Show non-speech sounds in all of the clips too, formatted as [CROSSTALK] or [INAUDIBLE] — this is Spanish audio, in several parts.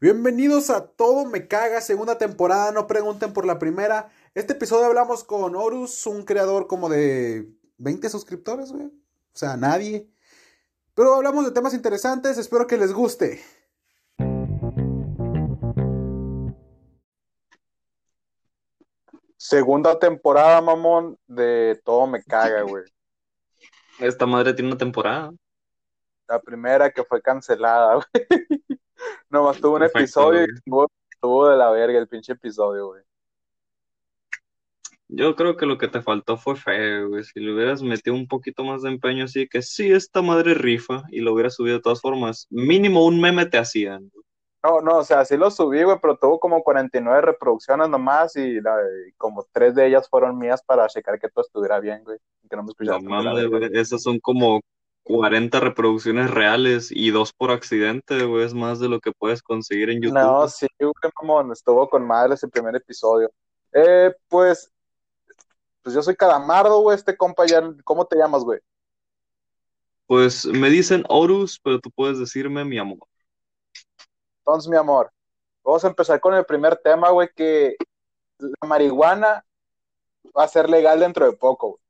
Bienvenidos a Todo Me Caga, segunda temporada, no pregunten por la primera. Este episodio hablamos con Horus, un creador como de 20 suscriptores, güey. O sea, nadie. Pero hablamos de temas interesantes, espero que les guste. Segunda temporada, mamón, de Todo Me Caga, [LAUGHS] güey. Esta madre tiene una temporada. La primera que fue cancelada, [LAUGHS] güey. Nomás tuvo un Perfecto, episodio y estuvo, estuvo de la verga el pinche episodio, güey. Yo creo que lo que te faltó fue fe, güey. Si le hubieras metido un poquito más de empeño así, que sí, esta madre rifa, y lo hubieras subido de todas formas, mínimo un meme te hacían. No, no, o sea, sí lo subí, güey, pero tuvo como 49 reproducciones nomás y, la- y como tres de ellas fueron mías para checar que todo estuviera bien, güey. Que no me No mames, verga. güey. Esas son como 40 reproducciones reales y dos por accidente, güey. Es más de lo que puedes conseguir en YouTube. No, sí, güey, mamón, estuvo con madre ese primer episodio. Eh, pues, pues yo soy Calamardo, güey, este compa ya, ¿cómo te llamas, güey? Pues me dicen Horus, pero tú puedes decirme mi amor. Entonces, mi amor, vamos a empezar con el primer tema, güey, que la marihuana va a ser legal dentro de poco, güey.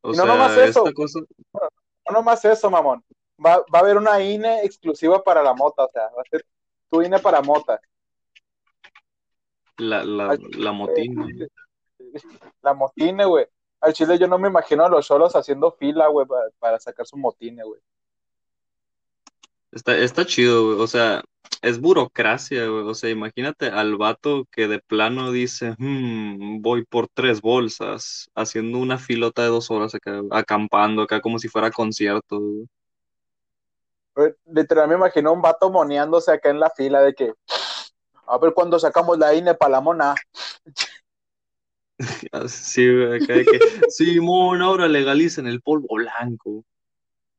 O no sea, nomás eso. esta cosa, No nomás eso, mamón. Va, va a haber una INE exclusiva para la mota, o sea, va a ser tu INE para mota. la, la, Al- la motina. La motine, güey. Al chile yo no me imagino a los cholos haciendo fila, güey, para, para sacar su motine, güey. Está, está chido, güey. O sea, es burocracia, güey. O sea, imagínate al vato que de plano dice, "Hmm, voy por tres bolsas, haciendo una filota de dos horas acá, acampando acá como si fuera concierto, güey. Güey, Literal me imagino un vato moneándose acá en la fila de que, a ver cuándo sacamos la INE para la mona. [LAUGHS] Así, güey, acá de que, Simón, ahora legalicen el polvo blanco.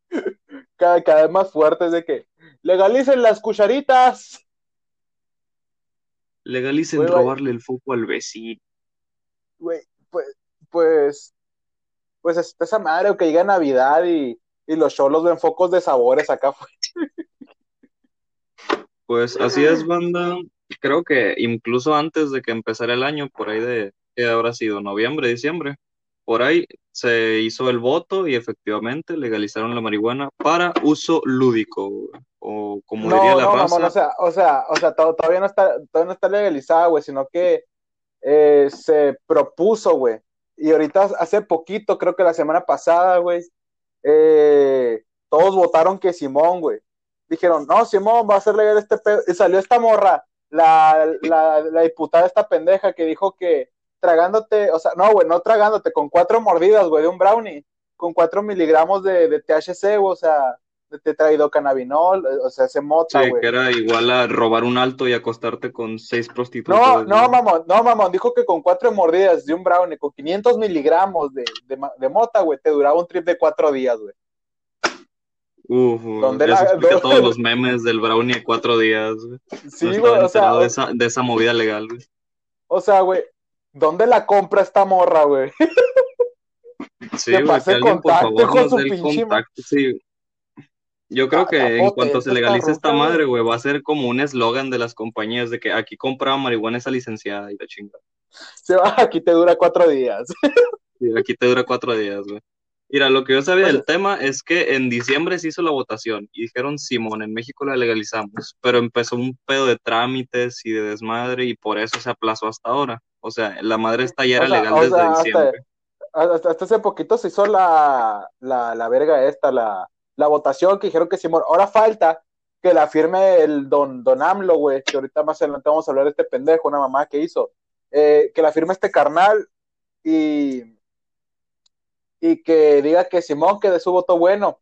[LAUGHS] Cada, cada vez más fuertes de que, legalicen las cucharitas. Legalicen robarle el foco al vecino. Güey, pues, pues, pues esa madre, o que llega Navidad y, y los cholos ven focos de sabores acá. Pues así es, banda. Creo que incluso antes de que empezara el año, por ahí de, ¿qué habrá sido? Noviembre, diciembre. Por ahí se hizo el voto y efectivamente legalizaron la marihuana para uso lúdico, o como diría No, la no, raza, mamón, o sea, o sea, o sea, to- todavía no está, todavía no está legalizada, güey, sino que eh, se propuso, güey. Y ahorita hace poquito, creo que la semana pasada, güey, eh, todos votaron que Simón, güey. Dijeron, no, Simón, va a ser legal este pedo. Y salió esta morra, la, la, la diputada esta pendeja que dijo que tragándote, o sea, no, güey, no tragándote, con cuatro mordidas, güey, de un brownie, con cuatro miligramos de, de THC, güey, o sea, de tetraidocannabinol, eh, o sea, se mota, sí, güey. que era igual a robar un alto y acostarte con seis prostitutas. No, no, mamón, no, mamón, dijo que con cuatro mordidas de un brownie, con 500 miligramos de, de, de mota, güey, te duraba un trip de cuatro días, güey. Uf, ¿Dónde eso la- explica dónde- todos los memes del brownie de cuatro días, güey. [LAUGHS] Sí, no güey, estaba o sea, esa, de esa movida legal, güey. o sea, güey, ¿dónde la compra esta morra, güey? [LAUGHS] Sí, Que güey, pase que alguien por contacto, favor hijo de nos su pinche contacto, sí. Yo creo que en cuanto se legalice esta madre, güey, va a ser como un eslogan de las compañías de que aquí compraba marihuana esa licenciada y la chingada. Se va, [LAUGHS] aquí te dura cuatro días. [LAUGHS] Aquí te dura cuatro días, güey. Mira, lo que yo sabía Pues- del tema es que en diciembre se hizo la votación y dijeron, Simón, en México la legalizamos, pero empezó un pedo de trámites y de desmadre y por eso se aplazó hasta ahora. O sea, la madre esta ya O era sea, legal desde sea, hasta, diciembre. hasta, hasta hace poquito se hizo la, la, la verga esta, la, la votación que dijeron que Simón, ahora falta que la firme el don, don AMLO, güey, que ahorita más adelante vamos a hablar de este pendejo, una mamá que hizo, eh, que la firme este carnal y, y que diga que Simón que de su voto bueno.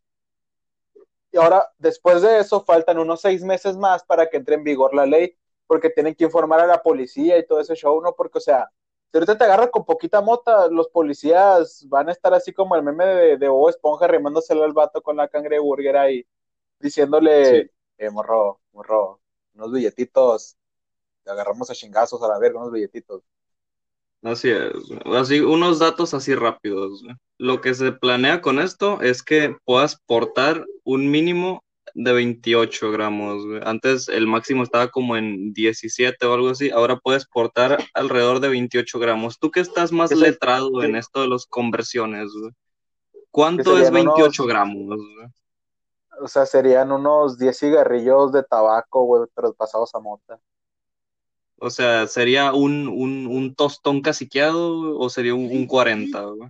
Y ahora, después de eso, faltan unos seis meses más para que entre en vigor la ley, porque tienen que informar a la policía y todo ese show, ¿no? Porque, o sea, si ahorita te agarran con poquita mota, los policías van a estar así como el meme de, de Bob Esponja rimándosele al vato con la cangreburger ahí, diciéndole, Sí. eh, morro, morro, unos billetitos, te agarramos a chingazos a la verga, unos billetitos. Así es, así unos datos así rápidos. Lo que se planea con esto es que puedas portar un mínimo de 28 gramos, güey. Antes el máximo estaba como en 17 o algo así. Ahora puedes portar alrededor de 28 gramos. Tú que estás más letrado en esto de las conversiones, güey. ¿Cuánto es serían 28 unos- gramos? O sea, serían unos 10 cigarrillos de tabaco, güey, pero pasados a mota. O sea, ¿sería un, un, un tostón caciqueado o sería un, un 40, güey?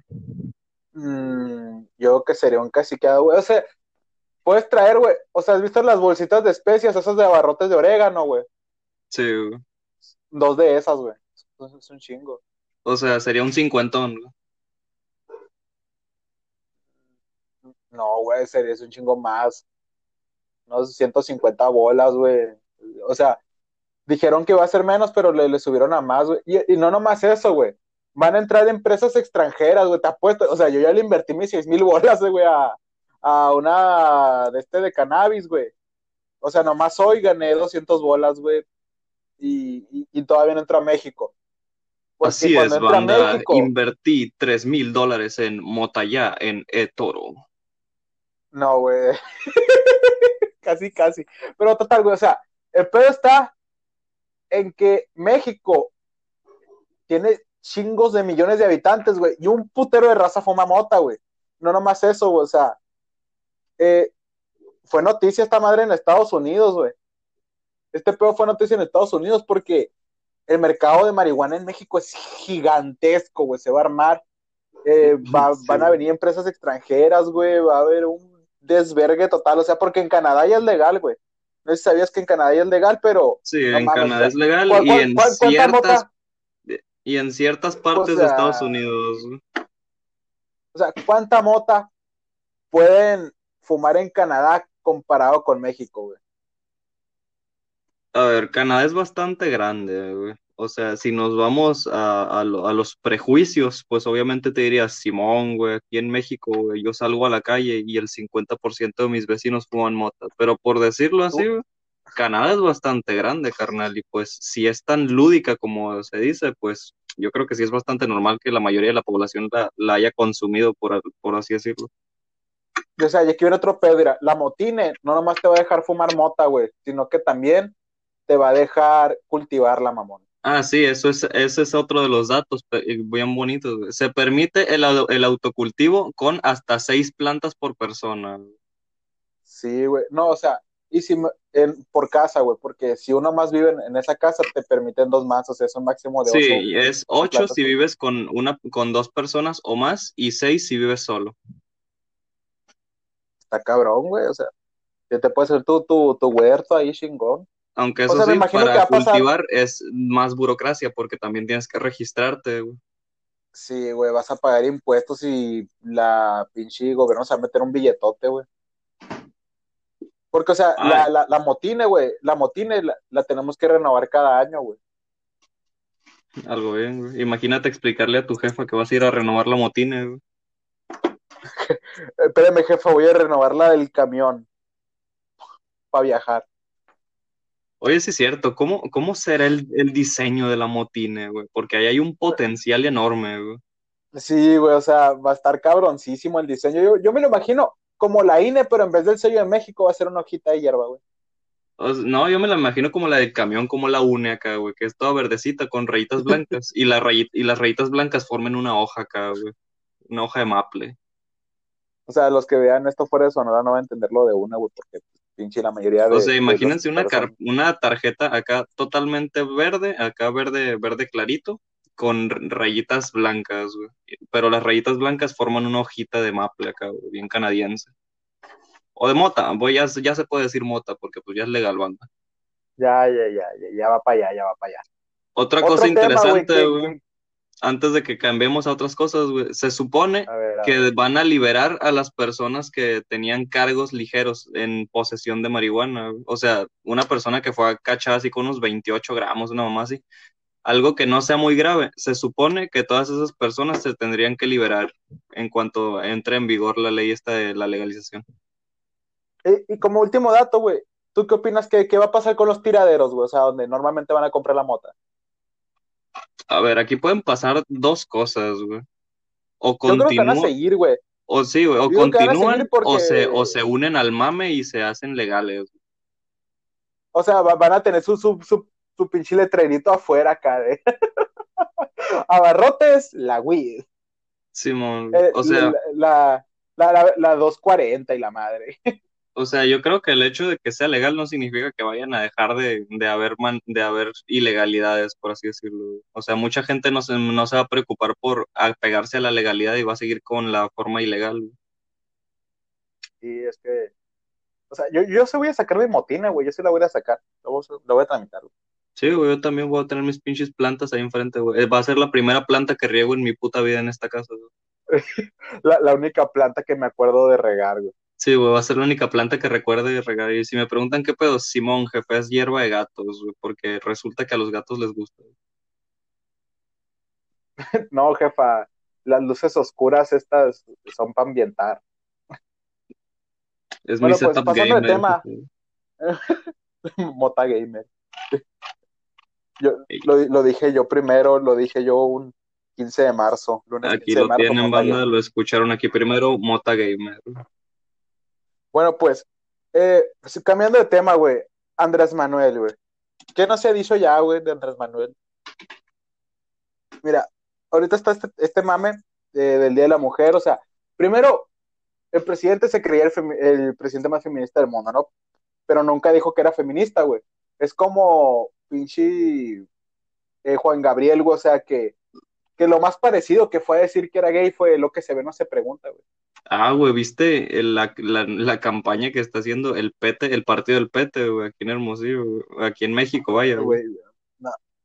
Mm, yo creo que sería un caciqueado, güey. O sea, puedes traer, güey. O sea, ¿has visto las bolsitas de especias, esas de abarrotes de orégano, güey? Sí, güey. Dos de esas, güey. Es un chingo. O sea, sería un cincuentón, güey. No, güey, sería es un chingo más. Unos 150 bolas, güey. O sea, dijeron que iba a ser menos, pero le, le subieron a más, güey. Y, y no nomás eso, güey. Van a entrar empresas extranjeras, güey. Te apuesto. O sea, yo ya le invertí mis 6 mil bolas, güey, a, a una de este de cannabis, güey. O sea, nomás hoy gané 200 bolas, güey. Y, y, y todavía no entra a México. Porque Así es, banda. México- Invertí 3 mil dólares en Motayá, en eToro. No, güey. [LAUGHS] casi, casi. Pero total, güey, o sea, el pedo está en que México tiene chingos de millones de habitantes, güey, y un putero de raza fuma mota, güey. No nomás eso, güey, o sea, eh, fue noticia esta madre en Estados Unidos, güey. Este pedo fue noticia en Estados Unidos porque el mercado de marihuana en México es gigantesco, güey, se va a armar. Eh, va- Sí. Van a venir empresas extranjeras, güey, va a haber un desvergue total, o sea, porque en Canadá ya es legal, güey. No sé si sabías que en Canadá ya es legal, pero Sí, No en mames, Canadá o sea, es legal ¿cuál- y cuál- en cuál- cuánta ciertas mota? y en ciertas partes O sea, de Estados Unidos. O sea, ¿cuánta mota pueden fumar en Canadá comparado con México, güey? A ver, Canadá es bastante grande, güey. O sea, si nos vamos a, a lo- a los prejuicios, pues obviamente te diría, Simón, güey, aquí en México, güey, yo salgo a la calle y el 50% de mis vecinos fuman mota. Pero por decirlo así, Uh. güey, Canadá es bastante grande, carnal, y pues si es tan lúdica como se dice, pues yo creo que sí es bastante normal que la mayoría de la población la, la haya consumido, por, por así decirlo. O sea, y aquí viene otro pedo, mira, la motine no nomás te va a dejar fumar mota, güey, sino que también te va a dejar cultivarla, mamón. Ah, sí, eso es, ese es otro de los datos eh, bien bonitos. güey. Se permite el, el autocultivo con hasta seis plantas por persona. güey. Sí, güey. No, o sea, y si en- por casa, güey, porque si uno más vive en, en esa casa, te permiten dos más, o sea, es un máximo de Sí, ocho. es ocho si vives con una, con dos personas o más y seis si vives solo. Está cabrón, güey, o sea, que te puedes hacer tu, tu, tu huerto ahí, chingón. Aunque O eso sea, me sí, que para pasar- cultivar es más burocracia porque también tienes que registrarte. güey. Sí, güey, vas a pagar impuestos y la pinche gobierno se va a meter un billetote, güey. Porque, o sea, Ay. la, la, la motine, güey, la motine la, la tenemos que renovar cada año, güey. Algo bien, güey. Imagínate explicarle a tu jefa que vas a ir a renovar la motina, güey. [LAUGHS] Espérame, jefa, voy a renovar la del camión para viajar. Oye, sí es cierto, ¿cómo, cómo será el, el diseño de la motina, güey? Porque ahí hay un potencial enorme, güey. Sí, güey, o sea, va a estar cabroncísimo el diseño. Yo, yo me lo imagino como la INE, pero en vez del sello de México va a ser una hojita de hierba, güey. O sea, no, yo me la imagino como la del camión, como la une acá, güey, que es toda verdecita con rayitas blancas y, la rayi- y las rayitas blancas formen una hoja acá, güey. Una hoja de maple. O sea, los que vean esto fuera de Sonora no van a entenderlo de una, güey, porque pinche la mayoría de. O sea, imagínense una, car- una tarjeta acá totalmente verde, acá verde, verde clarito, con rayitas blancas, güey. Pero las rayitas blancas forman una hojita de maple acá, güey, bien canadiense. O de mota, voy, ya, ya se puede decir mota, porque pues ya es legal, banda. Ya, ya, ya, ya, ya va para allá, ya va para allá. Otra Otro cosa tema, interesante, güey, antes de que cambiemos a otras cosas, güey, se supone A ver, a ver. que van a liberar a las personas que tenían cargos ligeros en posesión de marihuana. güey. O sea, una persona que fue cachada así con unos 28 gramos, una mamá así. Algo que no sea muy grave. Se supone que todas esas personas se tendrían que liberar en cuanto entre en vigor la ley esta de la legalización. Y como último dato, güey, ¿tú qué opinas que, qué va a pasar con los tiraderos, güey? O sea, donde normalmente van a comprar la mota. A ver, aquí pueden pasar dos cosas, güey. O Yo creo que van a continúa, seguir, güey. O sí, güey, o continúan porque- o, se, o se unen al mame y se hacen legales. O sea, va- van a tener su, su, su, su pinche letrerito afuera acá de [LAUGHS] abarrotes, la Wii. Simón, Eh, o sea, la, la, la, la 240 y la madre. [LAUGHS] o sea, yo creo que el hecho de que sea legal no significa que vayan a dejar de, de haber man- de haber ilegalidades, por así decirlo. O sea, mucha gente no se, no se va a preocupar por apegarse a la legalidad y va a seguir con la forma ilegal. Y es que, o sea, yo, yo se voy a sacar mi motina, güey. Yo sí la voy a sacar. Lo voy voy a tramitar, güey. Sí, güey, yo también voy a tener mis pinches plantas ahí enfrente, güey. Va a ser la primera planta que riego en mi puta vida en esta casa, güey. [LAUGHS] La, la única planta que me acuerdo de regar, güey. Sí, güey, va a ser la única planta que recuerde regar. Y si me preguntan qué pedo, Simón, jefe, es hierba de gatos, güey, porque resulta que a los gatos les gusta. [LAUGHS] No, jefa, las luces oscuras estas son para ambientar. Es Bueno, mi pues, setup pasando de gamer. tema. [LAUGHS] Mota gamer. [LAUGHS] Yo, lo, lo dije yo primero, lo dije yo un 15 de marzo. Lunes Aquí 15 de lo marzo, tienen, Mota banda, Gamer. lo escucharon aquí primero, Mota Gamer. Bueno, pues, eh, cambiando de tema, güey. Andrés Manuel, güey. ¿Qué no se ha dicho ya, güey, de Andrés Manuel? Mira, ahorita está este, este mame eh, del Día de la Mujer. O sea, primero, el presidente se creía el presidente más feminista del mundo, ¿no? Pero nunca dijo que era feminista, güey. Es como pinche eh, Juan Gabriel, güey. O sea, que, que lo más parecido que fue a decir que era gay fue lo que se ve, no se pregunta, güey. Ah, güey, ¿viste el- la, la, la campaña que está haciendo el PT, el partido del PT, güey, aquí en Hermosillo, güey, aquí en México, vaya, güey.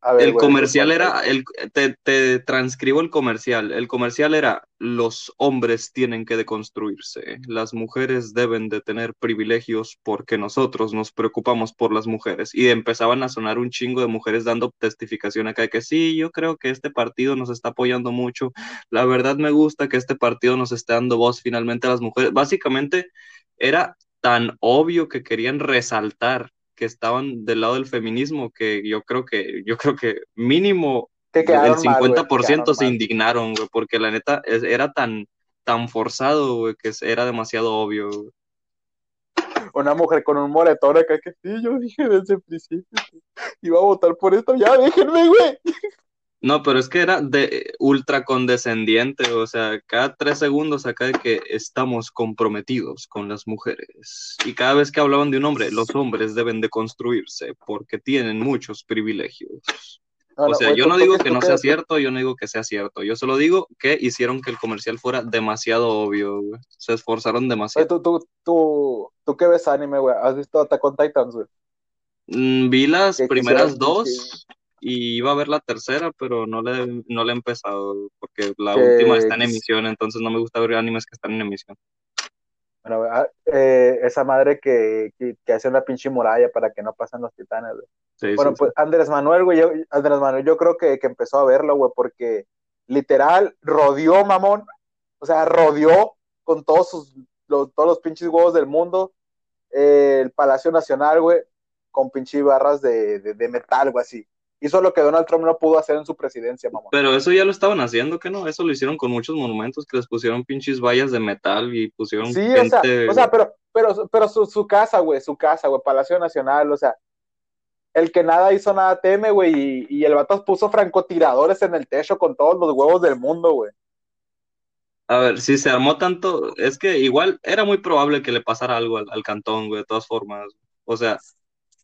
A ver, El comercial era, el, te, te transcribo el comercial. El comercial era, los hombres tienen que deconstruirse, las mujeres deben de tener privilegios porque nosotros nos preocupamos por las mujeres. Y empezaban a sonar un chingo de mujeres dando testificación acá de que sí, yo creo que este partido nos está apoyando mucho. La verdad me gusta que este partido nos esté dando voz finalmente a las mujeres. Básicamente era tan obvio que querían resaltar que estaban del lado del feminismo que yo creo que yo creo que mínimo que el quedaron mal, güey, 50% quedaron se mal. indignaron, güey, porque la neta es- era tan tan forzado, güey, que era demasiado obvio. güey. Una mujer con un moretón acá que sí, yo dije desde el principio que iba a votar por esto, ya déjenme, güey. No, pero es que era de ultra condescendiente, o sea, cada tres segundos acá de que estamos comprometidos con las mujeres. Y cada vez que hablaban de un hombre, los hombres deben de construirse porque tienen muchos privilegios. O sea, yo no digo que no sea cierto, yo no digo que sea cierto. Yo solo digo que hicieron que el comercial fuera demasiado obvio, güey. Se esforzaron Oye, demasiado. tú, tú, tú, tú qué ves anime, güey. ¿Has visto Attack on Titans, güey? Mm, Vi las primeras dos y iba a ver la tercera, pero no le, no le he empezado porque la última está en emisión, entonces no me gusta ver animes que están en emisión. Bueno, ah, eh, esa madre que, que, que hace una pinche muralla para que no pasen los titanes, güey. Sí, Bueno, sí, pues Andrés Manuel, güey, yo, Andrés Manuel, yo creo que, que empezó a verlo, güey, porque literal rodeó, mamón, o sea, rodeó con todos sus, los- todos los pinches huevos del mundo, eh, el Palacio Nacional, güey, con pinche barras de, de, de metal, güey, así. Hizo lo que Donald Trump no pudo hacer en su presidencia, mamón. Pero eso ya lo estaban haciendo, ¿que no? Eso lo hicieron con muchos monumentos que les pusieron pinches vallas de metal y pusieron Sí, o sea, gente. o sea, pero, pero, pero su, su casa, güey, su casa, güey, Palacio Nacional, o sea, el que nada hizo nada teme, güey, y, y el vato puso francotiradores en el techo con todos los huevos del mundo, güey. A ver, si se armó tanto, es que igual era muy probable que le pasara algo al, al cantón, güey, de todas formas. O sea,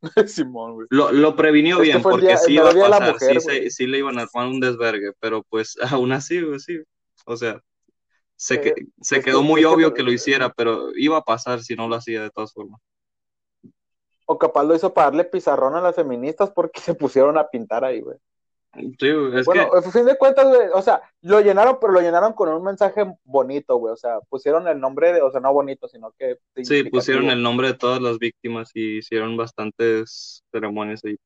[LAUGHS] Simón, güey. lo, lo previnió que bien, porque día- sí iba a pasar, mujer, sí, se- le iban a armar un desvergue, pero pues [LAUGHS] aún así, güey, sí. O sea, se, que- Eh, se es quedó que- muy es que- obvio que lo hiciera, pero iba a pasar si no lo hacía de todas formas. O capaz lo hizo para darle pizarrón a las feministas porque [LAUGHS] se pusieron a pintar ahí, güey. Sí, es Bueno, que a fin de cuentas, güey, o sea, lo llenaron, pero lo llenaron con un mensaje bonito, güey. O sea, pusieron el nombre de, o sea, no bonito, sino que sí, pusieron el nombre de todas las víctimas y hicieron bastantes ceremonias ahí.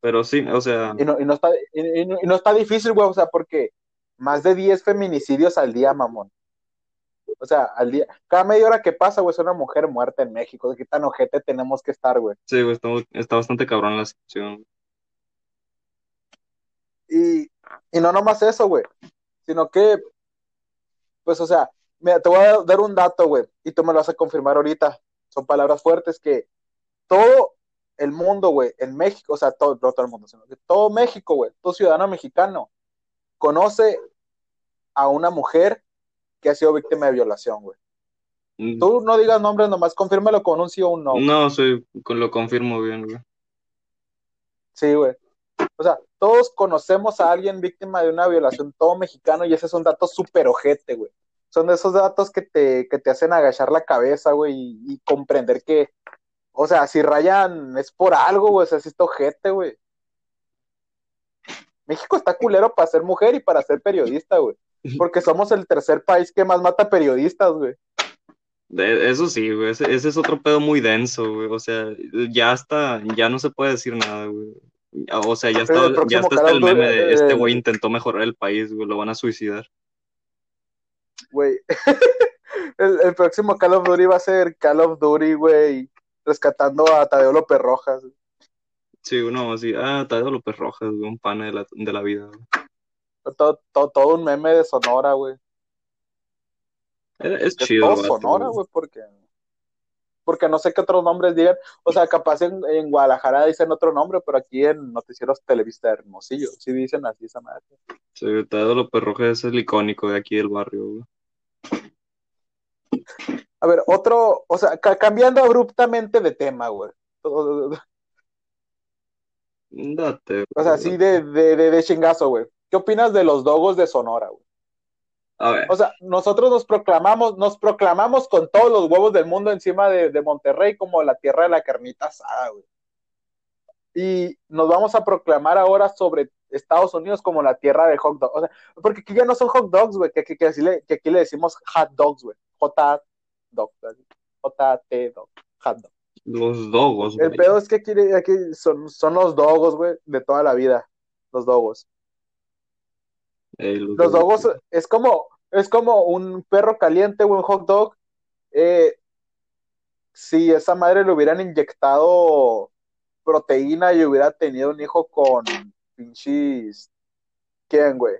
Pero sí, o sea, Y no, y no está, y, y no- y no está difícil, güey, o sea, porque más de 10 feminicidios al día, mamón. O sea, al día, cada media hora que pasa, güey, es una mujer muerta en México. ¿De qué tan ojete tenemos que estar, güey? sí, güey, está, está bastante cabrón la situación. Y, y no nomás eso, güey, sino que, pues, o sea, Mira, te voy a dar un dato, güey, y tú me lo vas a confirmar ahorita. Son palabras fuertes que todo el mundo, güey, en México, o sea, todo, no todo el mundo, sino que todo México, güey, todo ciudadano mexicano, conoce a una mujer que ha sido víctima de violación, güey. Mm, Tú no digas nombres, nomás confírmelo con un sí o un no. No, soy, lo confirmo bien, güey. Sí, güey. O sea, todos conocemos a alguien víctima de una violación, todo mexicano, y ese es un dato súper ojete, güey. Son de esos datos que te, que te hacen agachar la cabeza, güey, y, comprender que, o sea, si rayan es por algo, güey, o sea, si está ojete, güey. México está culero para ser mujer y para ser periodista, güey. Porque somos el tercer país que más mata periodistas, güey. Eso sí, güey. Ese, ese es otro pedo muy denso, güey. O sea, ya está, ya no se puede decir nada, güey. O sea, ya está, ya está hasta el meme de este eh, güey intentó mejorar el país, güey. Lo van a suicidar. Güey. [LAUGHS] el, el próximo Call of Duty va a ser Call of Duty, güey, rescatando a Tadeo López Rojas. Sí, uno así, ah, Tadeo López Rojas, güey, un pana de la, de la vida. Todo, todo, todo un meme de Sonora, güey. Es, es chido, todo vato, Sonora, güey, porque, porque no sé qué otros nombres digan. O sea, capaz en, en Guadalajara dicen otro nombre, pero aquí en Noticieros Televista de Hermosillo, sí dicen así esa madre. Sí, Tadeo López Rojas es el icónico de aquí del barrio, güey. A ver, otro, o sea, ca- cambiando abruptamente de tema, güey. O Date, sea, güey, así de, de, de chingazo, güey. ¿Qué opinas de los dogos de Sonora, güey? A ver, O sea, nosotros nos proclamamos, nos proclamamos con todos los huevos del mundo encima de, de Monterrey como la tierra de la carnita asada, güey. Y nos vamos a proclamar ahora sobre Estados Unidos como la tierra de hot dogs. O sea, porque aquí ya no son hot dogs, güey, que, que, que, así le- que aquí le decimos hot dogs, güey. J dog. J-T dog, hot dog. los dogos, El güey. pedo es que aquí, aquí son, son los dogos, güey, de toda la vida. Los dogos. Ey, los Los dogos. dogos es como, es como un perro caliente, güey, un hot dog. Eh, si esa madre le hubieran inyectado proteína y hubiera tenido un hijo con pinches. ¿Quién, güey?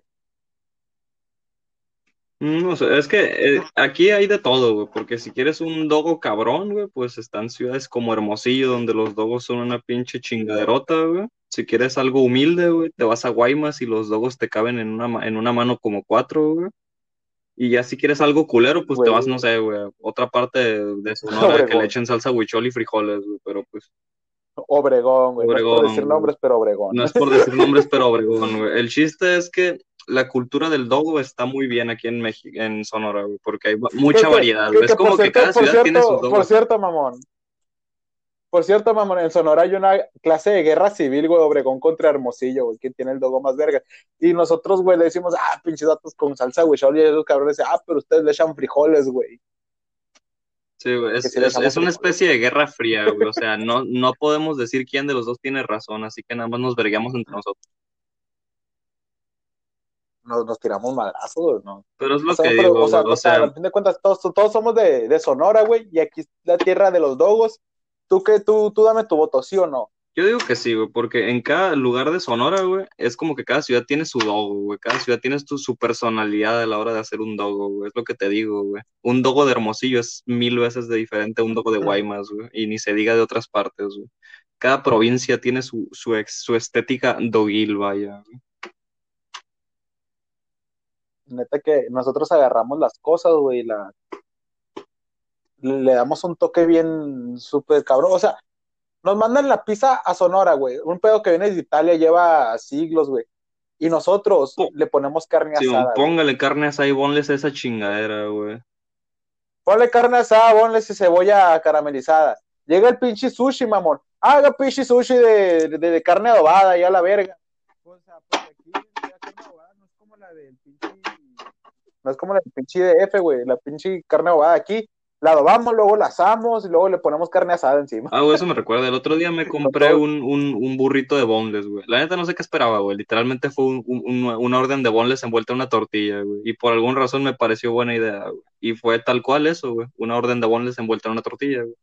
Mm, No sé, es que eh, aquí hay de todo, güey, porque si quieres un dogo cabrón, güey, pues están ciudades como Hermosillo, donde los dogos son una pinche chingaderota, güey. Si quieres algo humilde, güey, te vas a Guaymas y los dogos te caben en una, en una mano como cuatro, güey. Y ya si quieres algo culero, pues te vas, no sé, güey, otra parte de, de Sonora [LAUGHS] que le echen salsa huichol y frijoles, güey, pero pues Obregón, güey. No es por decir nombres, pero Obregón. no es por decir nombres, pero [LAUGHS] Obregón, güey. El chiste es que la cultura del dogo está muy bien aquí en México, en Sonora, güey, porque hay mucha Que- variedad, que-. Es como por que cada por ciudad tiene sus Por dogos. cierto, mamón. Por cierto, mamón, en Sonora hay una clase de guerra civil, güey, Obregón contra Hermosillo, güey, ¿quién tiene el dogo más verga? Y nosotros, güey, le decimos, ah, pinches datos con salsa, güey, y esos cabrones dicen, ah, pero ustedes le echan frijoles, güey. Sí, güey, es, sí una especie de guerra fría, güey. O sea, no, no podemos decir quién de los dos tiene razón, así que nada más nos verguemos entre nosotros. Nos, nos tiramos madrazos, güey, ¿no? Pero es lo O sea, que pero, digo, o sea, güey. O sea, a fin de cuentas, todos, todos somos de, de Sonora, güey, y aquí es la tierra de los dogos. ¿Tú qué? Tú, tú dame tu voto, ¿sí o no? yo digo que sí, güey, porque en cada lugar de Sonora, güey, es como que cada ciudad tiene su dogo, güey. Cada ciudad tiene su, su personalidad a la hora de hacer un dogo, güey. Es lo que te digo, güey. Un dogo de Hermosillo es mil veces de diferente a un dogo de Guaymas, güey. Y ni se diga de otras partes, güey. Cada provincia tiene su, su, ex- su estética doguil, vaya. güey. Neta que nosotros agarramos las cosas, güey, y la... le damos un toque bien súper cabrón. O sea, nos mandan la pizza a Sonora, güey. Un pedo que viene de Italia lleva siglos, güey. Y nosotros le ponemos carne Sí, asada. güey. póngale carne asada y ponles esa chingadera, güey. Ponle carne asada, ponle esa cebolla caramelizada. Llega el pinche sushi, mamón. Haga pinche sushi de, de, de carne adobada, ya la verga. O sea, porque aquí la carne adobada no es como la del pinche. No es como la del pinche DF, güey. La pinche carne adobada aquí. La adobamos, luego la asamos y luego le ponemos carne asada encima. Ah, güey, eso me recuerda. El otro día me [LAUGHS] compré un, un, un burrito de boneless, güey. La neta no sé qué esperaba, güey. Literalmente fue un, un- un- una orden de boneless envuelta en una tortilla, güey. Y por alguna razón me pareció buena idea, güey. Y fue tal cual eso, güey. Una orden de boneless envuelta en una tortilla, güey.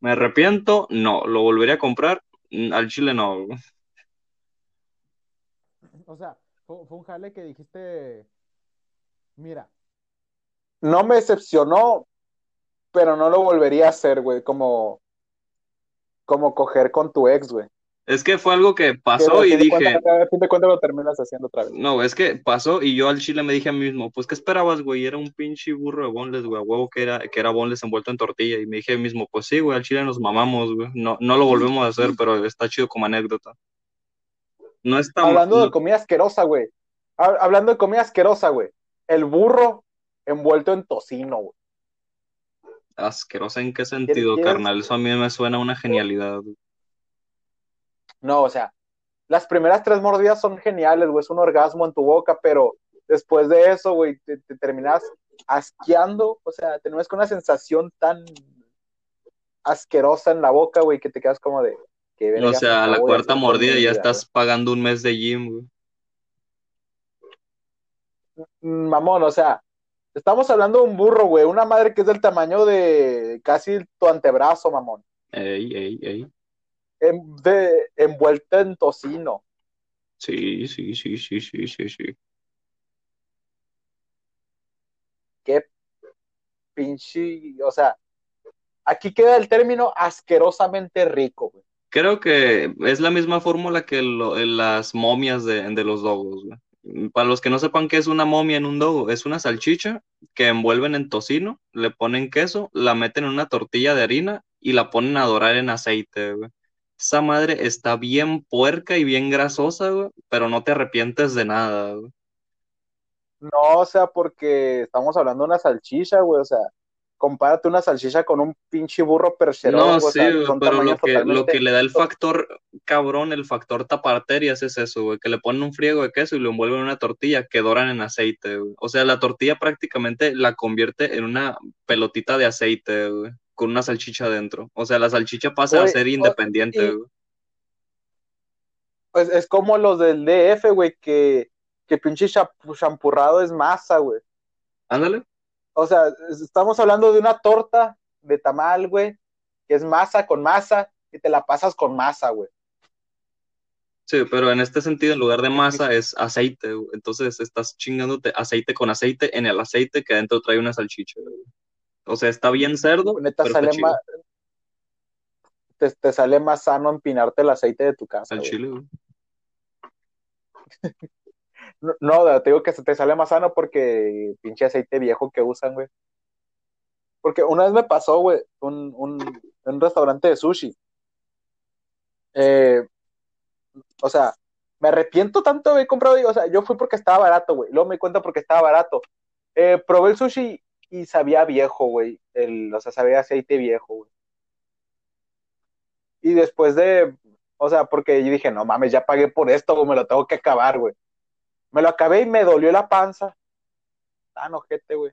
¿Me arrepiento? No. ¿Lo volvería a comprar? Mm, Al chile no, güey. O sea, fue, fue un jale que dijiste, mira, no me decepcionó, pero no lo volvería a hacer, güey, como, como coger con tu ex, güey. Es que fue algo que pasó Que y dije, cuentas- a fin de cuentas lo terminas haciendo otra vez. no, es que pasó y yo al chile me dije a mí mismo, pues, ¿qué esperabas, güey? Era un pinche burro de boneless, güey, a huevo que era, que era boneless envuelto en tortilla. Y me dije a mí mismo, pues sí, güey, al chile nos mamamos, güey. No, no lo volvemos a hacer, pero está chido como anécdota. No está Hablando de comida asquerosa, güey. Ha- Hablando de comida asquerosa, güey. El burro envuelto en tocino, güey. Asquerosa en qué sentido, ¿Quieres- carnal. Eso a mí me suena una genialidad. No, o sea, las primeras tres mordidas son geniales, güey. Es un orgasmo en tu boca, pero después de eso, güey, te, te terminas asqueando. O sea, tenés con una sensación tan asquerosa en la boca, güey, que te quedas como de. ¿qué O sea, a la cuarta mordida ya vida, estás pagando un mes de gym, güey. güey? Mm, Mamón, o sea, estamos hablando de un burro, güey. Una madre que es del tamaño de casi tu antebrazo, mamón. Ey, ey, ey. En- de, envuelta en tocino. Sí, sí, sí, sí, sí, sí, sí. Qué pinche. O sea, aquí queda el término asquerosamente rico, güey. Creo que es la misma fórmula que lo- en las momias de, de los dogos, güey. Para los que no sepan qué es una momia en un dogo, es una salchicha que envuelven en tocino, le ponen queso, la meten en una tortilla de harina y la ponen a dorar en aceite, güey. Esa madre está bien puerca y bien grasosa, güey, pero no te arrepientes de nada, güey. No, o sea, porque estamos hablando de una salchicha, güey. O sea, compárate una salchicha con un pinche burro percherón, No, sí, sea, pero lo que, lo que le da el factor cabrón, el factor taparterias es eso, güey, que le ponen un friego de queso y lo envuelven en una tortilla que doran en aceite, güey. O sea, la tortilla prácticamente la convierte en una pelotita de aceite, güey, con una salchicha adentro. O sea, la salchicha pasa a ser independiente, güey. Pues es como los del DF, güey, que, que pinche champurrado es masa, güey. Ándale. O sea, es- estamos hablando de una torta de tamal, güey, que es masa con masa y te la pasas con masa, güey. Sí, pero en este sentido, en lugar de masa, es aceite, güey. Entonces estás chingándote aceite con aceite en el aceite que adentro trae una salchicha, güey. O sea, está bien cerdo, Neta pero sale más, te, te sale más sano empinarte el aceite de tu casa. Güey. chile, güey. [LAUGHS] No, te digo que se te sale más sano porque pinche aceite viejo que usan, güey. Porque una vez me pasó, güey, un, un, un restaurante de sushi. Eh, o sea, me arrepiento tanto de haber comprado, o sea, yo fui porque estaba barato, güey. Luego me di cuenta porque estaba barato. Eh, probé el sushi y sabía viejo, güey. O sea, sabía aceite viejo, güey. Y después de, o sea, porque yo dije, no mames, ya pagué por esto, güey, me lo tengo que acabar, güey. Me lo acabé y me dolió la panza. Tan ojete, güey.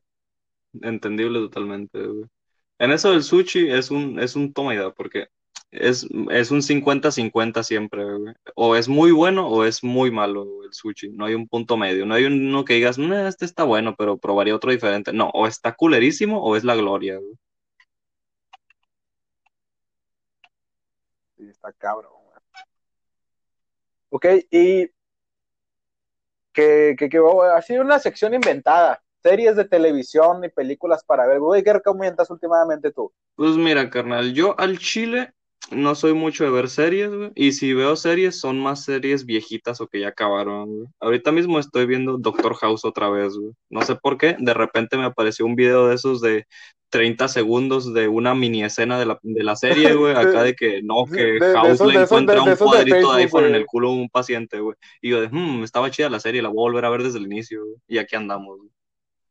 Entendible totalmente, güey. En eso del sushi es un, es un toma y da, porque es, es un 50-50 siempre, güey. O es muy bueno o es muy malo güey, el sushi. No hay un punto medio. No hay uno que digas, "Nah, este está bueno, pero probaría otro diferente. No, o está culerísimo o es la gloria, güey. Sí, está cabrón, güey. Ok, y que, que, que oh, ha sido una sección inventada. Series de televisión y películas para ver. Güey, ¿qué recomiendas últimamente tú? Pues mira, carnal, yo al chile no soy mucho de ver series, güey. Y si veo series, son más series viejitas o que ya acabaron, güey. Ahorita mismo estoy viendo Doctor House otra vez, güey. No sé por qué, de repente me apareció un video de esos de 30 segundos de una mini escena de la, de la serie, [LAUGHS] güey. Acá de que no, que De- de House esos- le de encuentra de- de un de cuadrito de Facebook, iPhone en el culo a un paciente, güey. Y yo de, hmm, estaba chida la serie, la voy a volver a ver desde el inicio, güey. Y aquí andamos,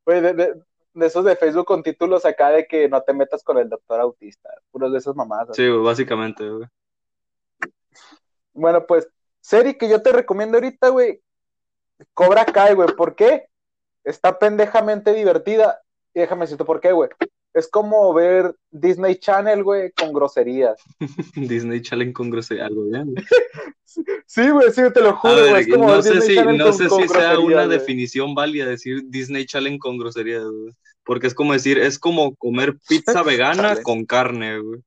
güey. De, de, de esos de Facebook con títulos acá de que no te metas con el doctor autista. Puros de esas mamadas. Sí, güey, básicamente, güey. Bueno, pues, serie que yo te recomiendo ahorita, güey. Cobra Kai, güey. ¿Por qué? Está pendejamente divertida. Y déjame decirte por qué, güey. Es como ver Disney Channel, güey, con groserías. [LAUGHS] Disney Challenge con grosería, algo bien. Sí, güey, sí, te lo juro, güey. No sé si, Channel no sé si sea groserías, una güey. definición válida decir Disney Challenge con grosería, güey. Porque es como decir, es como comer pizza [LAUGHS] vegana con carne, güey.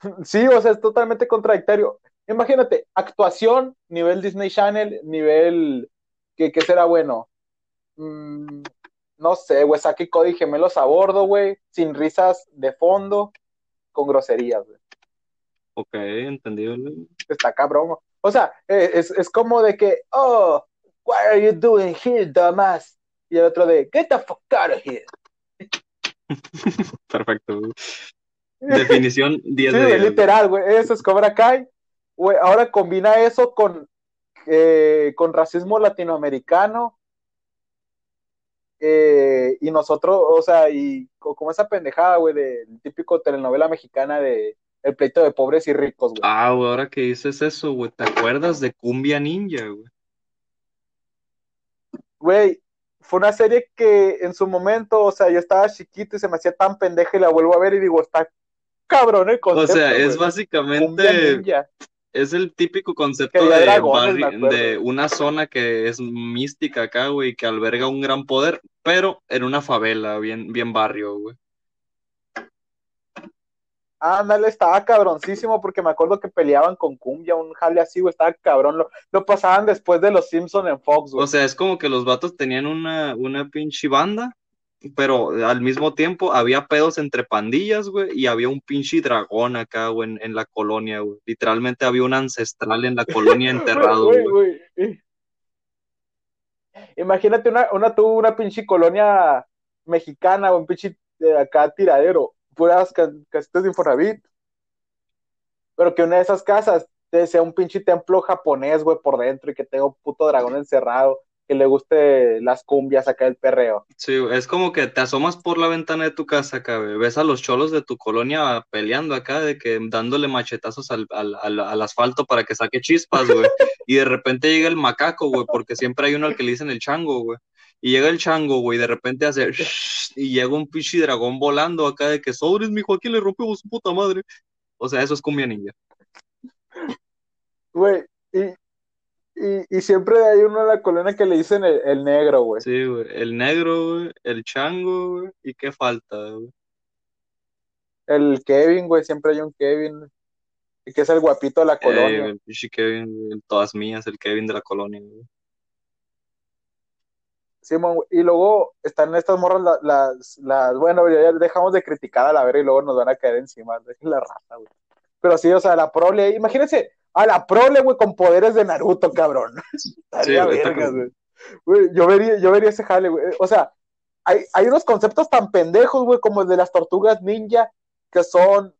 [LAUGHS] Sí, o sea, es totalmente contradictorio. Imagínate, actuación, nivel Disney Channel, nivel. ¿Qué, qué será bueno? Mm, no sé, güey, Saki Cody gemelos a bordo, güey, sin risas de fondo, con groserías, güey. Ok, entendido. Está cabrón. O sea, eh, es, es como de que, oh, what are you doing here, dumbass? Y el otro de, get the fuck out of here. [LAUGHS] Perfecto. güey. Definición 10 Sí, de güey, 10. literal, güey, eso es Cobra Kai. Güey, ahora combina eso con, eh, con racismo latinoamericano. Eh, y nosotros, o sea, y co- como esa pendejada, güey, del típico telenovela mexicana de El pleito de pobres y ricos, güey. Ah, güey, ahora que dices eso, güey, ¿te acuerdas de Cumbia Ninja, güey? Güey, fue una serie que en su momento, o sea, yo estaba chiquito y se me hacía tan pendeja y la vuelvo a ver y digo, está cabrón el O concepto, sea, es. Cumbia básicamente, ninja. Es el típico concepto de, dragones, de una zona que es mística acá, güey, que alberga un gran poder, pero en una favela, bien, bien barrio, güey. Ándale, estaba cabroncísimo porque me acuerdo que peleaban con Cumbia, un jale así, güey, estaba cabrón. Lo, lo pasaban después de los Simpson en Fox, güey. O sea, es como que los vatos tenían una, una pinche banda, pero al mismo tiempo había pedos entre pandillas, güey, y había un pinche dragón acá, güey, en, en la colonia, güey. Literalmente había un ancestral en la colonia [LAUGHS] enterrado, Güey, güey. güey. Imagínate una, una, tú, una pinche colonia mexicana o un pinche de acá tiradero, puras ca- casitas de Infonavit. Pero que una de esas casas sea un pinche templo japonés, güey, por dentro y que tenga un puto dragón encerrado, que le guste las cumbias acá el perreo. Sí, es como que te asomas por la ventana de tu casa acá, güey, ves a los cholos de tu colonia peleando acá, de que dándole machetazos al, al, al, al asfalto para que saque chispas, güey, y de repente llega el macaco, güey, porque siempre hay uno al que le dicen el chango, güey, y llega el chango, güey, y de repente hace, y llega un pinche dragón volando acá de que sobres, mijo, aquí le rompemos su puta madre. O sea, eso es cumbia ninja. Güey, y, y, y siempre hay uno en la colonia que le dicen el, el negro, güey. Sí, güey, el negro, güey, el chango, güey, y qué falta, güey. El Kevin, güey, siempre hay un Kevin, que es el guapito de la colonia. el pinche Kevin, güey, todas mías, el Kevin de la colonia, güey. Simón, güey. y luego están estas morras, la- las, las, bueno, ya dejamos de criticar a la verga y luego nos van a caer encima, la raza, güey. Pero sí, o sea, la prole, imagínense, a la prole, güey, con poderes de Naruto, cabrón. [LAUGHS] Estaría está vergas. Güey, yo vería, yo vería ese jale, güey. O sea, hay, hay unos conceptos tan pendejos, güey, como el de las tortugas ninja, que son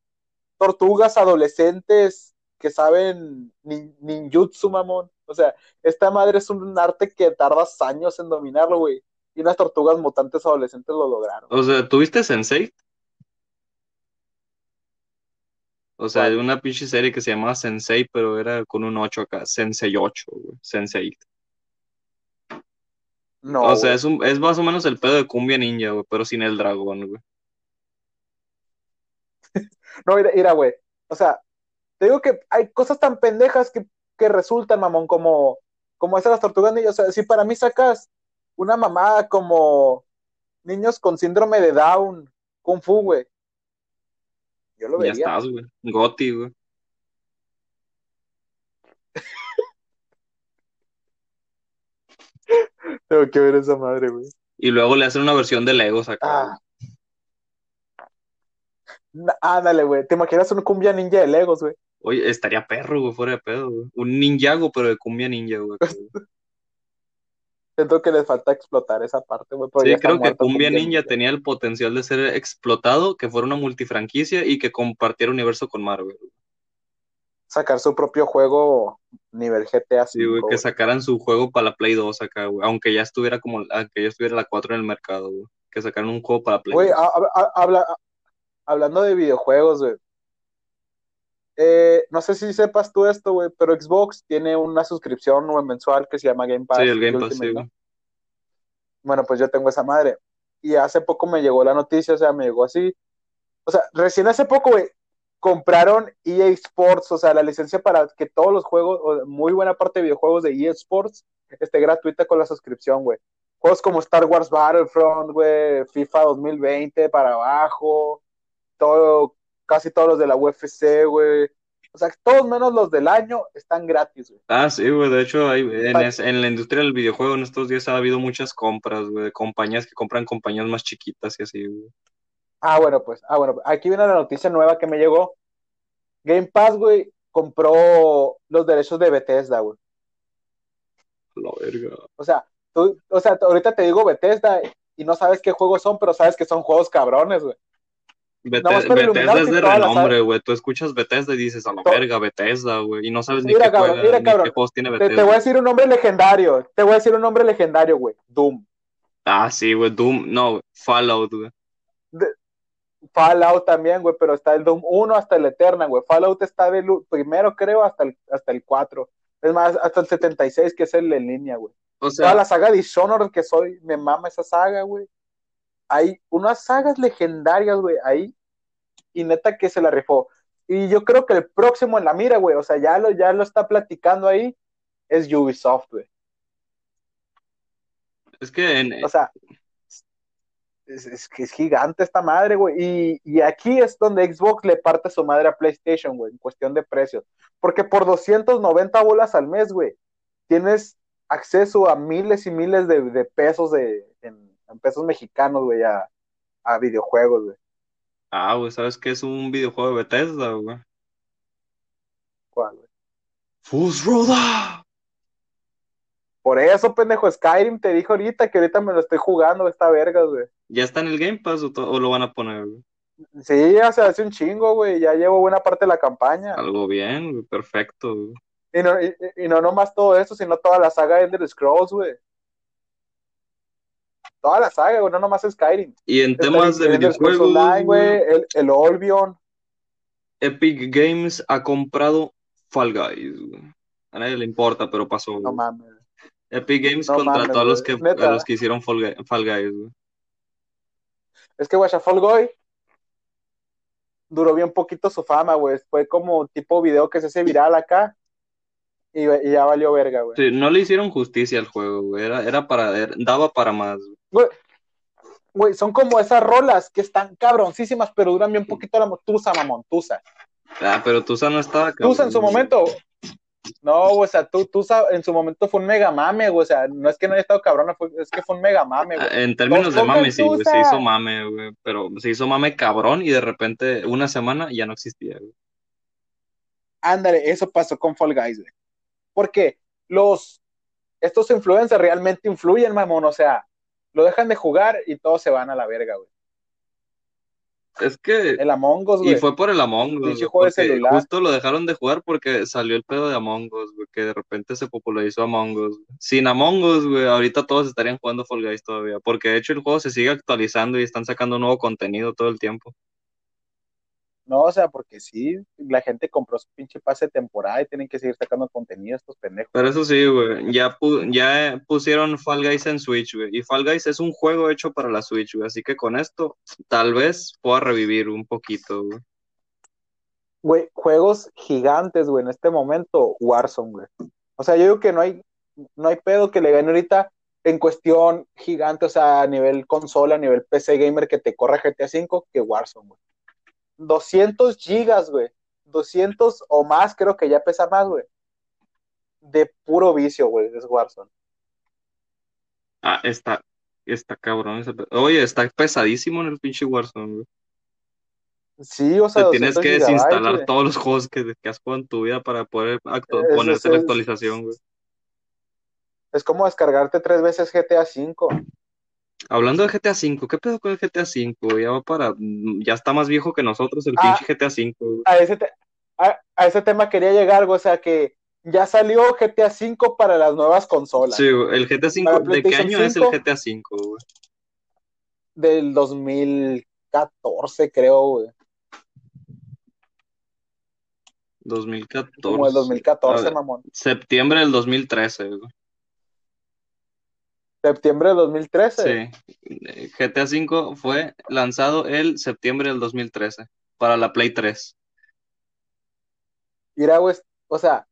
tortugas adolescentes que saben nin- ninjutsu, mamón. O sea, esta madre es un arte que tardas años en dominarlo, güey. Y unas tortugas mutantes adolescentes lo lograron. O sea, ¿tuviste Sensei? O sea, hay una pinche serie que se llamaba Sensei, pero era con un 8 acá, Sensei 8, güey, Sensei. No, o sea, es, un, es más o menos el pedo de Cumbia Ninja, güey, pero sin el dragón, güey. [LAUGHS] No, mira, mira, güey. O sea, te digo que hay cosas tan pendejas que, que resultan, mamón, como, como esas las tortugas ninja. O sea, si para mí sacas una mamada como niños con síndrome de Down, Kung Fu, güey. Yo lo Ya vería. estás, güey. Goti, güey. [LAUGHS] Tengo que ver esa madre, güey. Y luego le hacen una versión de Legos acá. Ah. Ándale, güey. ¿Te imaginas un cumbia ninja de Legos, güey? Oye, estaría perro, güey, fuera de pedo, güey. Un ninjago, pero de Cumbia Ninja, güey. [LAUGHS] Siento que les falta explotar esa parte, güey. Sí, creo que Cumbia Ninja tenía el potencial de ser explotado, que fuera una multifranquicia y que compartiera universo con Marvel. Sacar su propio juego nivel GTA Sí, güey, 5, que güey. sacaran su juego para la Play 2 acá, güey. Aunque ya estuviera como, aunque ya estuviera la 4 en el mercado, güey. Que sacaran un juego para Play Güey, 2. a- a- a- habla- a- hablando de videojuegos, güey. Eh, no sé si sepas tú esto, güey, pero Xbox tiene una suscripción mensual que se llama Game Pass. Sí, el Game Pass, Ultimate, sí. Bueno, pues yo tengo esa madre. Y hace poco me llegó la noticia, o sea, me llegó así. O sea, recién hace poco, güey, compraron EA Sports, o sea, la licencia para que todos los juegos, o muy buena parte de videojuegos de EA Sports, esté gratuita con la suscripción, güey. Juegos como Star Wars Battlefront, güey, FIFA 2020 para abajo, todo, casi todos los de la UFC, güey. O sea, todos menos los del año están gratis, güey. Ah, sí, güey. De hecho, hay, en, es- en la industria del videojuego en estos días ha habido muchas compras, güey, de compañías que compran compañías más chiquitas y así, güey. Ah, bueno, pues, ah, bueno, aquí viene la noticia nueva que me llegó. Game Pass, güey, compró los derechos de Bethesda, güey. La verga. O sea, tú, o sea, ahorita te digo Bethesda y no sabes qué juegos son, pero sabes que son juegos cabrones, güey. Bethesda iluminarte es de toda renombre, güey. Tú escuchas Bethesda y dices, a la verga, Bethesda, güey. Y no sabes ni Mira, qué cabrón, juega, mira, ni cabrón. qué juegos tiene Bethesda. te voy a decir un nombre legendario. Te voy a decir un nombre legendario, güey. Doom. Ah, sí, güey. Doom, no. Fallout, güey. Fallout también, güey, pero está el Doom 1 hasta el Eternal, güey. Fallout está del primero, creo, hasta el, hasta el 4. Es más, hasta el 76, que es el en línea, güey. O Toda sea, la saga Dishonored que soy, me mama esa saga, güey. Hay unas sagas legendarias, güey, ahí. Y neta que se la rifó. Y yo creo que el próximo en la mira, güey, o sea, ya lo, ya lo está platicando ahí, es Ubisoft, güey. es que en, O sea, es, es que es gigante esta madre, güey. Y, y aquí es donde Xbox le parte su madre a PlayStation, güey, en cuestión de precios. Porque por 290 bolas al mes, güey, tienes acceso a miles y miles de, de pesos de, en, en pesos mexicanos, güey, a, a videojuegos, güey. Ah, güey, ¿sabes qué es un videojuego de Bethesda, güey? ¿Cuál, güey? Fusroda. Por eso, pendejo, Skyrim te dijo ahorita que ahorita me lo estoy jugando esta verga, güey. ¿Ya está en el Game Pass o, lo van a poner, güey? Sí, ya se hace un chingo, güey. Ya llevo buena parte de la campaña. Algo bien, güey, perfecto, güey. Y no, y, y no nomás todo eso, sino toda la saga de Ender Scrolls, güey. Toda la saga, güey, no nomás Skyrim. Y en temas de videojuegos, Online, güey, güey, el, el Olbion. Epic Games ha comprado Fall Guys, güey. A nadie le importa, pero pasó, No güey. mames. Epic Games No contrató mames, a los que, Neta. a los que hicieron Fall Guy- Fall Guys, güey. Es que, güey, Fall Guy duró bien poquito su fama, güey. Fue como tipo video que se hace viral acá. Y, y ya valió verga, güey. Sí, no le hicieron justicia al juego, güey. Era, era para, era- daba para más, güey. Güey, güey, son como esas rolas que están cabroncísimas, pero duran bien poquito la Tusa, mamón, Tusa. Ah, pero Tusa no estaba Tusa en su cabrón, momento. No, o sea, tú, Tusa en su momento fue un mega mame, güey. O sea, no es que no haya estado cabrona, fue- es que fue un mega mame, güey. En términos de mame, sí, güey. Se hizo mame, güey. Pero se hizo mame cabrón y de repente, una semana ya no existía, güey. Ándale, eso pasó con Fall Guys, güey. Porque los, estos influencers realmente influyen, mamón. O sea, lo dejan de jugar y todos se van a la verga, güey. Es que. El Among Us, Y güey. fue por el Among Us, güey, justo lo dejaron de jugar porque salió el pedo de Among Us, güey, que de repente se popularizó Among Us. Sin Among Us, güey, ahorita todos estarían jugando Fall Guys todavía, porque de hecho el juego se sigue actualizando y están sacando nuevo contenido todo el tiempo. No, o sea, porque sí, la gente compró su pinche pase de temporada y tienen que seguir sacando contenido estos pendejos. Pero eso sí, güey, ya, pu- ya pusieron Fall Guys en Switch, güey, y Fall Guys es un juego hecho para la Switch, güey, así que con esto tal vez pueda revivir un poquito, güey. Güey, juegos gigantes, güey, en este momento, Warzone, güey. O sea, yo digo que no hay, no hay pedo que le gane ahorita en cuestión gigante, o sea, a nivel consola, a nivel PC gamer que te corra GTA V que Warzone, güey. 200 gigas, güey. 200 o más, creo que ya pesa más, güey. De puro vicio, güey, es Warzone. Ah, está, está cabrón Oye, está pesadísimo en el pinche Warzone, güey. Sí, o sea, Te tienes 200 que desinstalar güey. todos los juegos que, que has jugado en tu vida para poder actu- Es- ponerte es- la es- actualización, güey. Es como descargarte tres veces GTA V. Hablando de GTA V, ¿qué pedo con el GTA V? Ya va para, ya está más viejo que nosotros el Ah. pinche GTA V, a ese, te- a, a ese tema quería llegar, güey, o sea que ya salió GTA V para las nuevas consolas Sí, el GTA V, ¿de qué año es el 5? GTA V, güey? del 2014, creo, güey. 2014. Como el 2014, A ver, mamón. septiembre del 2013, güey. Septiembre del 2013. Sí. GTA V fue lanzado el septiembre del 2013 para la Play 3. Mira, güey, o sea,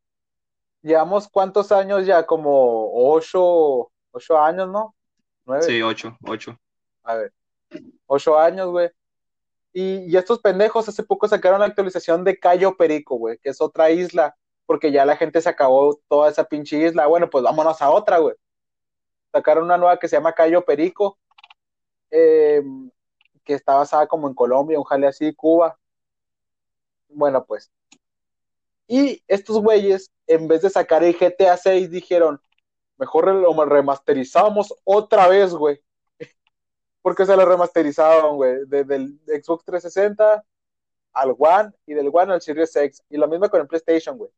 llevamos cuántos años ya, como ocho, ocho años, ¿no? Nueve. Sí, 8, 8. A ver, ocho años, güey. Y, y estos pendejos hace poco sacaron la actualización de Cayo Perico, güey, que es otra isla, porque ya la gente se acabó toda esa pinche isla. Bueno, pues vámonos a otra, güey. Sacaron una nueva que se llama Cayo Perico, eh, que está basada como en Colombia, un jale así, Cuba. Bueno, pues. Y estos güeyes, en vez de sacar el GTA 6, dijeron, mejor lo remasterizamos otra vez, güey. [LAUGHS] Porque se lo remasterizaron, güey, desde el Xbox 360 al One y del One al Series X. Y lo mismo con el PlayStation, güey.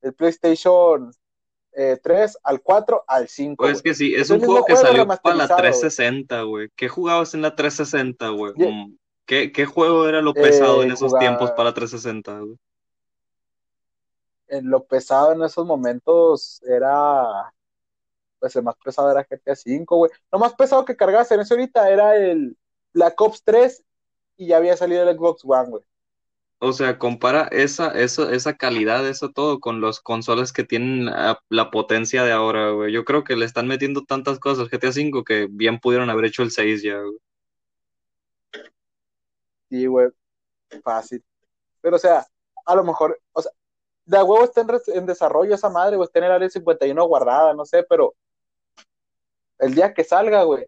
El PlayStation eh, 3 al 4 al 5. Pues es que sí, es, un juego que salió para la 360, güey. ¿Qué jugabas en la 360, güey? Mm, ¿Qué, ¿Qué, juego era lo pesado eh, en esos jugaba... tiempos para 360, güey? En lo pesado en esos momentos era. Pues el más pesado era GTA 5, güey. Lo más pesado que cargabas en eso ahorita era el Black Ops 3 y ya había salido el Xbox One, güey. O sea, compara esa, eso, esa calidad, eso todo, con los consolas que tienen la, potencia de ahora, güey. Yo creo que le están metiendo tantas cosas al GTA V que bien pudieron haber hecho el 6 ya, güey. Sí, güey. Fácil. Pero, o sea, a lo mejor, o sea, de huevo está en, en desarrollo esa madre, güey, está en el área 51 guardada, no sé, pero el día que salga, güey,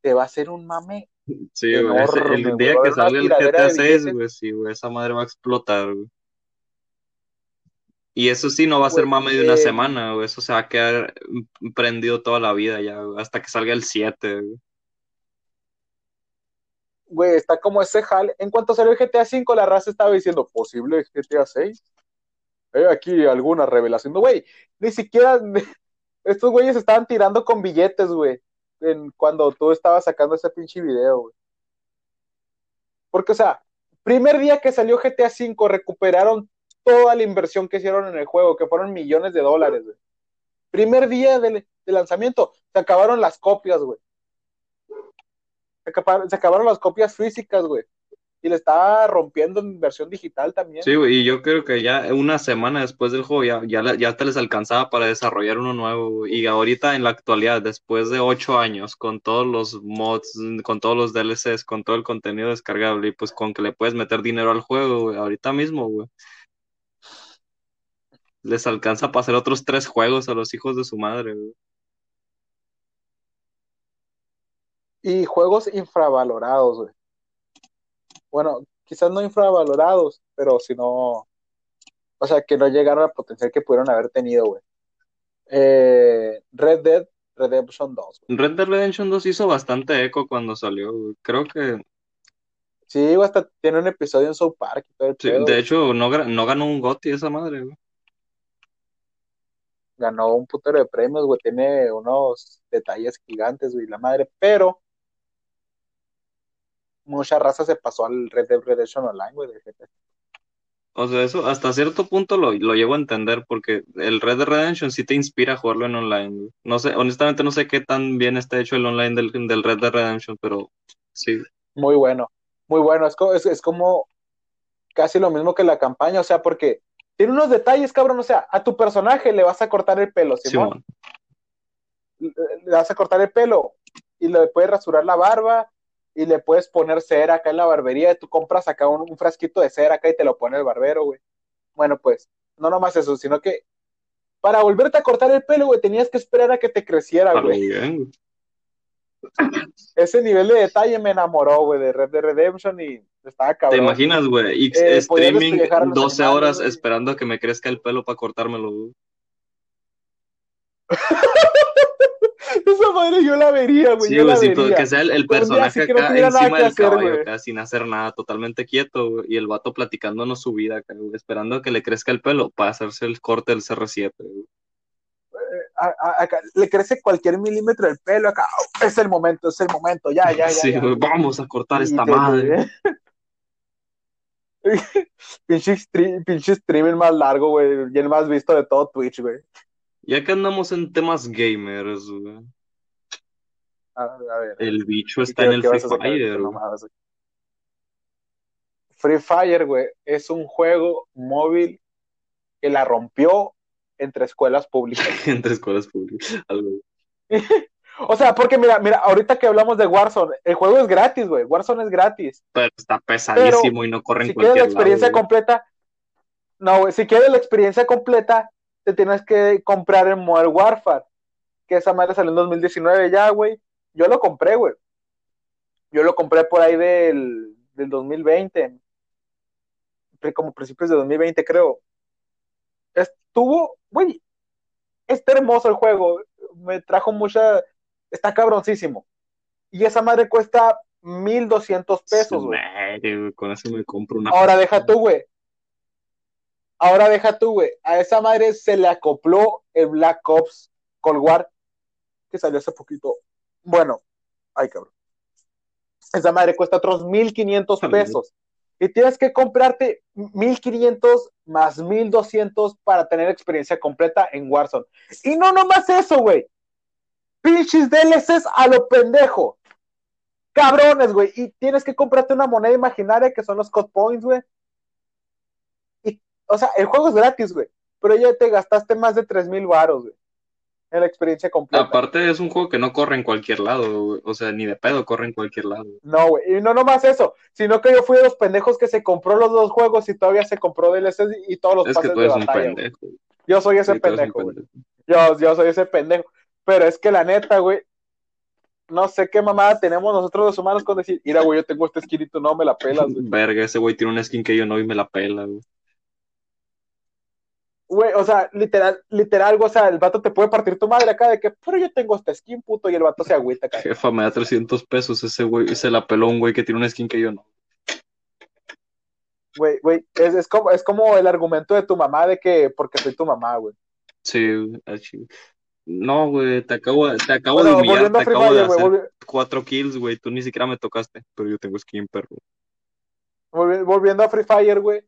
te va a hacer un mame Sí, güey, el día que salga el GTA 6, güey, sí, güey, esa madre va a explotar, güey. Y eso sí no va a ser más medio de una semana, güey, eso se va a quedar prendido toda la vida ya, güey, hasta que salga el 7, güey. Güey, está como ese jal. En cuanto salió el GTA 5, la raza estaba diciendo, ¿posible GTA 6? Hay aquí alguna revelación. Güey, ni siquiera [LAUGHS] estos güeyes estaban tirando con billetes, güey en, cuando tú estabas sacando ese pinche video, güey. Porque, o sea, primer día que salió GTA V, recuperaron toda la inversión que hicieron en el juego, que fueron millones de dólares, güey. Primer día de, lanzamiento, se acabaron las copias, güey. Se se acabaron las copias físicas, güey y le estaba rompiendo en versión digital también. Sí, güey, y yo creo que ya una semana después del juego ya, ya, ya te les alcanzaba para desarrollar uno nuevo. Y ahorita en la actualidad, después de ocho años, con todos los mods, con todos los DLCs, con todo el contenido descargable, y pues con que le puedes meter dinero al juego, güey, ahorita mismo, güey. Les alcanza para hacer otros tres juegos a los hijos de su madre, güey. Y juegos infravalorados, güey bueno, quizás no infravalorados, pero si no, o sea, que no llegaron al potencial que pudieron haber tenido, güey. Eh, Red Dead Redemption 2. Güey. Red Dead Redemption 2 hizo bastante eco cuando salió, güey. Creo que... Sí, hasta tiene un episodio en South Park. Y todo el sí, pedo, de hecho, no, no ganó un GOTY esa madre, güey. Ganó un putero de premios, güey. Tiene unos detalles gigantes, güey, la madre. Pero mucha raza se pasó al Red Dead Redemption Online, güey, GTA. O sea, eso hasta cierto punto lo, lo llevo a entender porque el Red Dead Redemption sí te inspira a jugarlo en online. Güey. No sé, honestamente no sé qué tan bien está hecho el online del, del Red Dead Redemption, pero sí. Muy bueno, muy bueno. Es, es, es como casi lo mismo que la campaña, o sea, porque tiene unos detalles, cabrón. O sea, a tu personaje le vas a cortar el pelo, Simón. Simón. Le vas a cortar el pelo y le puedes rasurar la barba y le puedes poner cera acá en la barbería, tú compras acá un, un frasquito de cera acá y te lo pone el barbero, güey. Bueno, pues, no nomás eso, sino que para volverte a cortar el pelo, güey, tenías que esperar a que te creciera, güey. Bien. [CLEARS THROAT] Ese nivel de detalle me enamoró, güey, de Red Dead Redemption y estaba cabrón. ¿Te imaginas, güey? Eh, streaming 12 horas esperando a que me crezca el pelo para cortármelo, güey. [LAUGHS] Esa madre yo la vería, güey. Sí, yo güey, la sí, vería. que sea el, el personaje no acá encima del hacer, caballo, güey. acá, sin hacer nada, totalmente quieto, güey, y el vato platicándonos su vida, acá, güey, esperando a que le crezca el pelo para hacerse el corte del CR7, güey. A- a- acá, le crece cualquier milímetro del pelo acá. oh, es el momento, es el momento, ya, ya, ya. [LAUGHS] Sí, ya. güey, vamos a cortar Y esta te- madre. [LAUGHS] pinche, stre- pinche streaming más largo, güey. Y el más visto de todo Twitch, güey. Ya que andamos en temas gamers, güey. A, a ver. El bicho ¿y está en el Free Fire, güey. Free Fire, güey, es un juego móvil que la rompió entre escuelas públicas. [LAUGHS] entre escuelas públicas. Algo. [LAUGHS] O sea, porque mira, mira, ahorita que hablamos de Warzone, el juego es gratis, güey. Warzone es gratis. Pero está pesadísimo y no corre en Si quieres cualquier la experiencia lado, completa, no, güey, si quieres la experiencia completa, te tienes que comprar el Modern Warfare, que esa madre salió en 2019 ya, güey. Yo lo compré, güey. Yo lo compré por ahí del, del 2020, pri- como principios de 2020, creo. Estuvo, güey, está hermoso el juego. Me trajo mucha. Está cabroncísimo. Y esa madre cuesta 1200 pesos, güey, Con eso me compro una. Ahora deja tú, güey. Ahora deja tú, güey. A esa madre se le acopló el Black Ops Cold War que salió hace poquito. Bueno, ay, cabrón. Esa madre cuesta otros 1500 pesos. Y tienes que comprarte 1500 más 1200 para tener experiencia completa en Warzone. Y no nomás eso, güey. Pinches DLCs a lo pendejo. Cabrones, güey. Y tienes que comprarte una moneda imaginaria que son los code points, güey. O sea, el juego es gratis, güey. Pero ya te gastaste más de 3000 varos, güey. En la experiencia completa. Aparte, es un juego que no corre en cualquier lado, güey. O sea, ni de pedo corre en cualquier lado. No, güey. Y no nomás eso, sino que yo fui de los pendejos que se compró los dos juegos y todavía se compró DLCs y todos los Es que pases tú de eres un batalla. güey. pendejo. Yo soy ese Sí, tú eres un pendejo, güey. pendejo. Yo, yo soy ese pendejo. Pero es que la neta, güey, no sé qué mamada tenemos nosotros los humanos con decir, mira, güey, yo tengo este skin y tú no me la pelas, güey. [LAUGHS] Verga, ese güey tiene una skin que yo no y me la pela, güey. Güey, o sea, literal, literal, o sea, el vato te puede partir tu madre acá de que, pero yo tengo este skin, puto, y el vato se agüita acá. Jefa, me da 300 pesos ese güey y se la peló un güey que tiene una skin que yo no. Güey, güey, es, es, como, es como el argumento de tu mamá de que porque soy tu mamá, güey. Sí, güey, ah. No, güey, te acabo, te acabo Bueno, de humillar, te acabo de hacer cuatro kills, güey. Tú ni siquiera me tocaste, pero yo tengo skin, perro. volvi- volviendo a Free Fire, güey.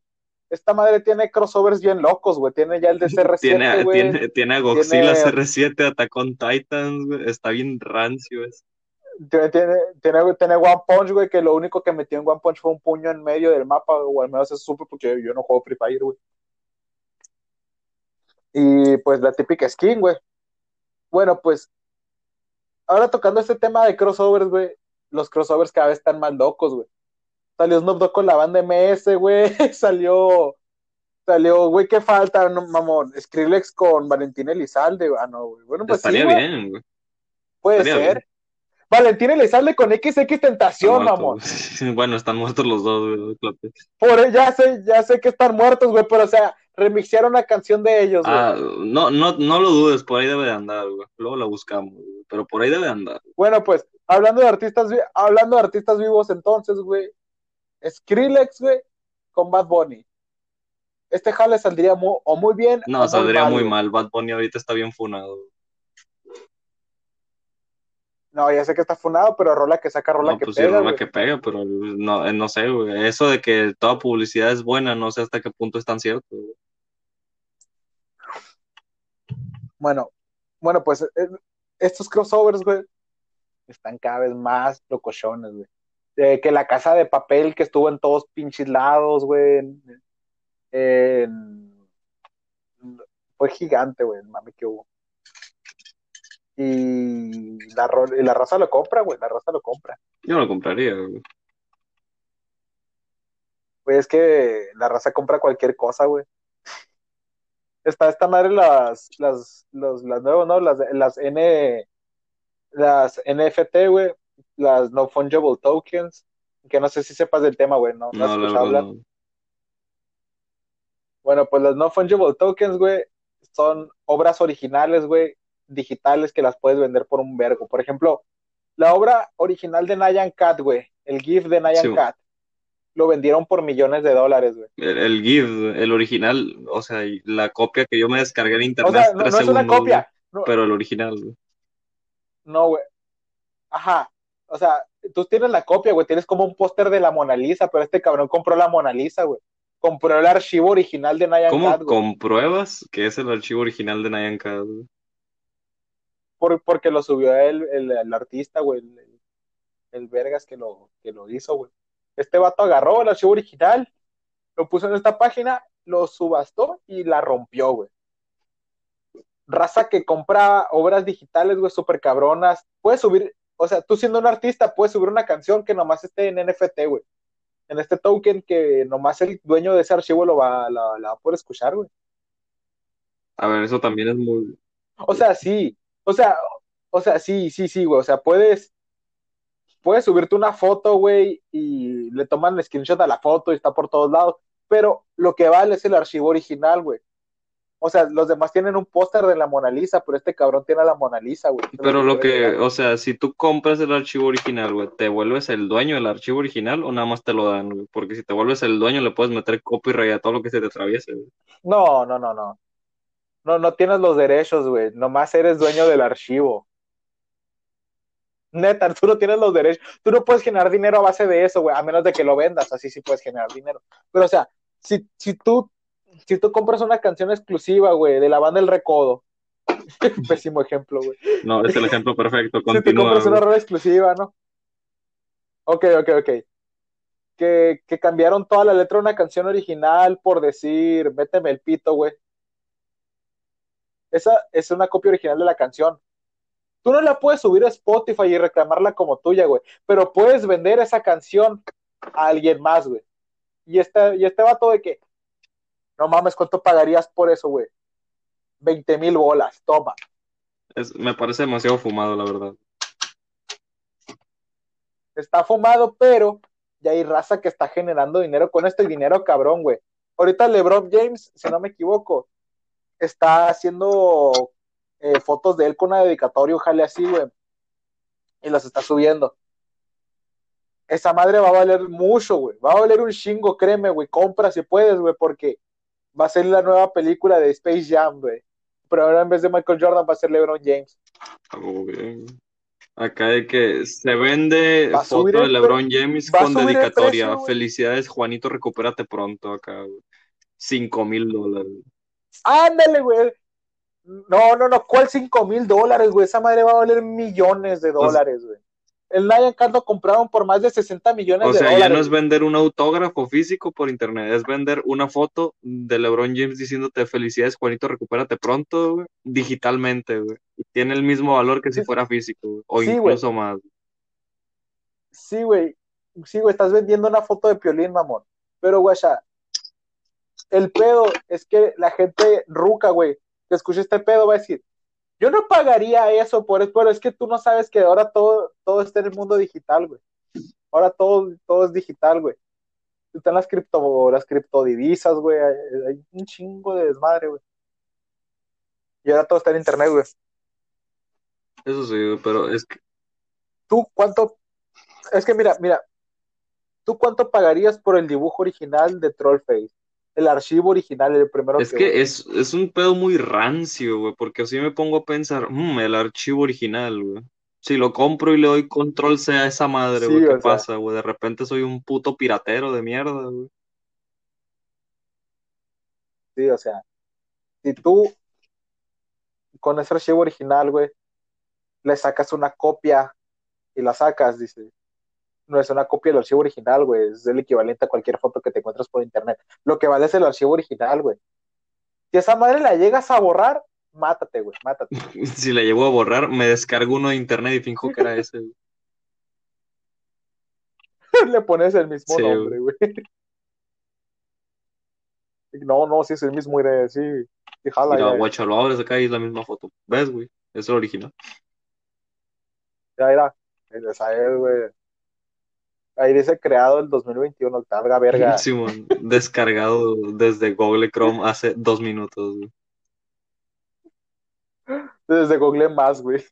Esta madre tiene crossovers bien locos, güey. Tiene ya el de [LAUGHS] Tiene, CR7, güey. tiene, tiene a Godzilla Tiene- CR7, Attack on Titans, güey. Está bien rancio ese. Tiene, tiene, tiene, tiene One Punch, güey, que lo único que metió en One Punch fue un puño en medio del mapa, o al menos eso supe porque yo no juego Free Fire, güey. Y pues la típica skin, güey. Bueno, pues ahora tocando este tema de crossovers, güey, los crossovers cada vez están más locos, güey. Salió Snoop Dogg con la banda MS, güey. [LAUGHS] Salió, salió, güey, ¿qué falta, no, mamón? Skrillex con Valentín Elizalde, ah, no, güey. Bueno, pues sí, Estaría güey, bien, güey. puede estaría ser. bien. Valentín Elizalde con XX Tentación, mamón. [LAUGHS] Bueno, están muertos los dos, güey. Por ya sé, ya sé que están muertos, güey, pero o sea, remixearon la canción de ellos, güey. Ah, no, no, no lo dudes, por ahí debe de andar, güey. Luego la buscamos, güey. Pero por ahí debe de andar. Bueno, pues, hablando de artistas, hablando de artistas vivos entonces, güey, Skrillex, güey, con Bad Bunny. Este jale saldría o muy bien No, o saldría muy mal. Bad Bunny ahorita está bien funado. No, ya sé que está funado, pero rola que saca, rola No, que pues sí, pega, rola güey. que pega, pero no, eh, no sé, güey. Eso de que toda publicidad es buena, no sé hasta qué punto es tan cierto. güey. Bueno, bueno, pues eh, estos crossovers, güey, están cada vez más locochones, güey. Eh, que la casa de papel que estuvo en todos pinches lados, güey. en- en- fue gigante, güey, mami que hubo. Y la, ro- y la raza lo compra, güey, la raza lo compra. Yo no lo compraría, güey. Güey, es que la raza compra cualquier cosa, güey. Está esta madre las, las, los, las nuevas, ¿no? Las, las N, las NFT, güey, las no fungible tokens, que no sé si sepas del tema, güey, no, no has No, hablar. no. Bueno, pues las no fungible tokens, güey, son obras originales, güey, digitales que las puedes vender por un vergo. Por ejemplo, la obra original de Nyan Cat, güey, el GIF de Nyan Sí. Cat, lo vendieron por millones de dólares, güey. El, el GIF, el original, o sea, la copia que yo me descargué en O internet sea, no, tres no es una copia, no, pero el original, güey. no, güey. Ajá. O sea, tú tienes la copia, güey, tienes como un póster de la Mona Lisa, pero este cabrón compró la Mona Lisa, güey. Compró el archivo original de Nyan ¿Cómo Cat, compruebas que es el archivo original de Nyan Cat, güey? por- porque lo subió el, el, el artista, güey, el Vergas que lo, que lo hizo, güey. Este vato agarró el archivo original, lo puso en esta página, lo subastó y la rompió, güey. raza que compra obras digitales, güey, súper cabronas. Puedes subir, o sea, tú siendo un artista, puedes subir una canción que nomás esté en NFT, güey. En este token que nomás el dueño de ese archivo lo va, la, la va a poder escuchar, güey. A ver, eso también es muy. O sea, sí. O sea, o sea, sí, sí, sí, güey. O sea, puedes, puedes subirte una foto, güey, y le toman el screenshot a la foto y está por todos lados. Pero lo que vale es el archivo original, güey. O sea, los demás tienen un póster de la Mona Lisa, pero este cabrón tiene a la Mona Lisa, güey. Pero lo que, o sea, si tú compras el archivo original, güey, ¿te vuelves el dueño del archivo original o nada más te lo dan, güey? Porque si te vuelves el dueño, le puedes meter copyright a todo lo que se te atraviese, güey. No, no, no, no. No, no tienes los derechos, güey. Nomás eres dueño del archivo. Neta, tú no tienes los derechos. Tú no puedes generar dinero a base de eso, güey, a menos de que lo vendas. Así sí puedes generar dinero. Pero, o sea, si, si tú si tú compras una canción exclusiva, güey, de la banda El Recodo, [LAUGHS] pésimo ejemplo, güey. No, es el ejemplo perfecto, continúa. [LAUGHS] Si tú compras una rola exclusiva, ¿no? Ok, ok, ok. Que, que cambiaron toda la letra de una canción original por decir, méteme el pito, güey. Esa es una copia original de la canción. Tú no la puedes subir a Spotify y reclamarla como tuya, güey. Pero puedes vender esa canción a alguien más, güey. Y este, y este vato de que, no mames, ¿cuánto pagarías por eso, güey? 20 mil bolas, toma. Es- me parece demasiado fumado, la verdad. Está fumado, pero ya hay raza que está generando dinero con este dinero cabrón, güey. Ahorita LeBron James, si no me equivoco, está haciendo eh, fotos de él con una dedicatoria, ojalá así, güey. Y las está subiendo. Esa madre va a valer mucho, güey. Va a valer un chingo, créeme, güey. Compra si puedes, güey, porque va a ser la nueva película de Space Jam, güey. Pero ahora en vez de Michael Jordan va a ser LeBron James. Algo bien. Acá de que se vende foto de LeBron James con dedicatoria. precio. Felicidades, Juanito, recupérate pronto acá, güey. Cinco mil dólares. Ándale, güey. No, no, no. ¿Cuál 5 mil dólares, güey? Esa madre va a valer millones de Pues- dólares, güey. El Nyan Cat lo compraron por más de 60 millones O de sea, dólares. ya no es vender un autógrafo físico por internet, es vender una foto de LeBron James diciéndote felicidades, Juanito, recupérate pronto, güey, digitalmente, güey. Y tiene el mismo valor que si fuera físico, güey, o Sí, güey. incluso más. Sí, güey. Sí, güey. Estás vendiendo una foto de Piolín, mamón. Pero, güey, ya, el pedo es que la gente ruca, güey, que escucha este pedo va a decir, yo no pagaría eso por eso, pero es que tú no sabes que ahora todo, todo está en el mundo digital, güey. Ahora todo, todo es digital, güey. Están las cripto, las criptodivisas, güey. Hay, un chingo de desmadre, güey. Y ahora todo está en internet, güey. Eso sí, güey, pero es que ¿Tú cuánto? Es que mira, mira. ¿Tú cuánto pagarías por el dibujo original de Trollface? El archivo original, el primero Es que que es, es un pedo muy rancio, güey, porque así me pongo a pensar, "Mm, el archivo original, güey. Si lo compro y le doy control C a esa madre, Sí, güey, ¿qué sea. pasa, güey? De repente soy un puto piratero de mierda, güey. Sí, o sea, si tú con ese archivo original, güey, le sacas una copia y la sacas, dice, no es una copia del archivo original, güey, es el equivalente a cualquier foto que te encuentras por internet. Lo que vale es el archivo original, güey. Si esa madre la llegas a borrar, mátate, güey, mátate. [LAUGHS] Si le llevo a borrar, me descargo uno de internet y finjo que era [LAUGHS] ese, le pones el mismo Sí, nombre, güey. [LAUGHS] No, no, sí es el mismo, güey, sí. sí, jala, Mira, ya, guacha, lo abres acá y es la misma foto. ¿Ves, güey? Es el original. ya era. Esa es, güey. Ahí dice creado el 2021, carga verga. Simón, descargado desde Google Chrome hace dos minutos, güey. Desde Google Más, güey.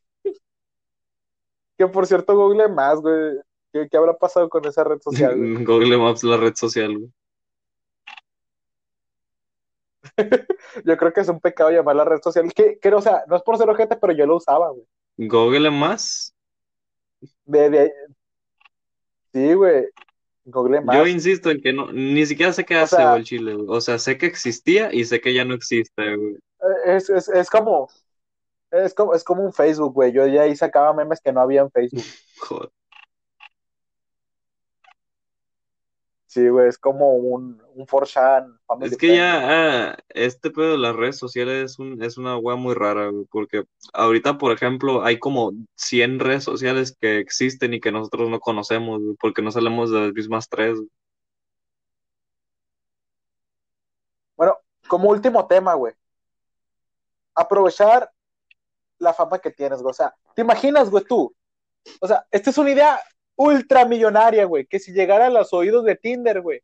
Que por cierto, Google Más, güey. ¿Qué, qué habrá pasado con esa red social, güey? [LAUGHS] Google Maps, la red social, güey. [LAUGHS] Yo creo que es un pecado llamar la red social. Que, que, o sea, no es por ser ojete, pero yo lo usaba, güey. Google más. De, de- Sí, güey. Google Más. Yo insisto en que no, ni siquiera sé qué O hace, sea- güey, el Chile, güey. O sea, sé que existía y sé que ya no existe, güey. Es, es, es como. Es como, es como un Facebook, güey. Yo ya ahí sacaba memes que no había en Facebook. [LAUGHS] Joder. Sí, güey, es como un, un Forshan. Es que ya ah, este pedo de las redes sociales es, un, es una wea muy rara, güey, porque ahorita, por ejemplo, hay como 100 redes sociales que existen y que nosotros no conocemos, güey, porque no salimos de las mismas tres. güey. Bueno, como último tema, güey. Aprovechar la fama que tienes, güey. O sea, ¿te imaginas, güey, tú? O sea, esta es una idea ultramillonaria, güey, que si llegara a los oídos de Tinder, güey.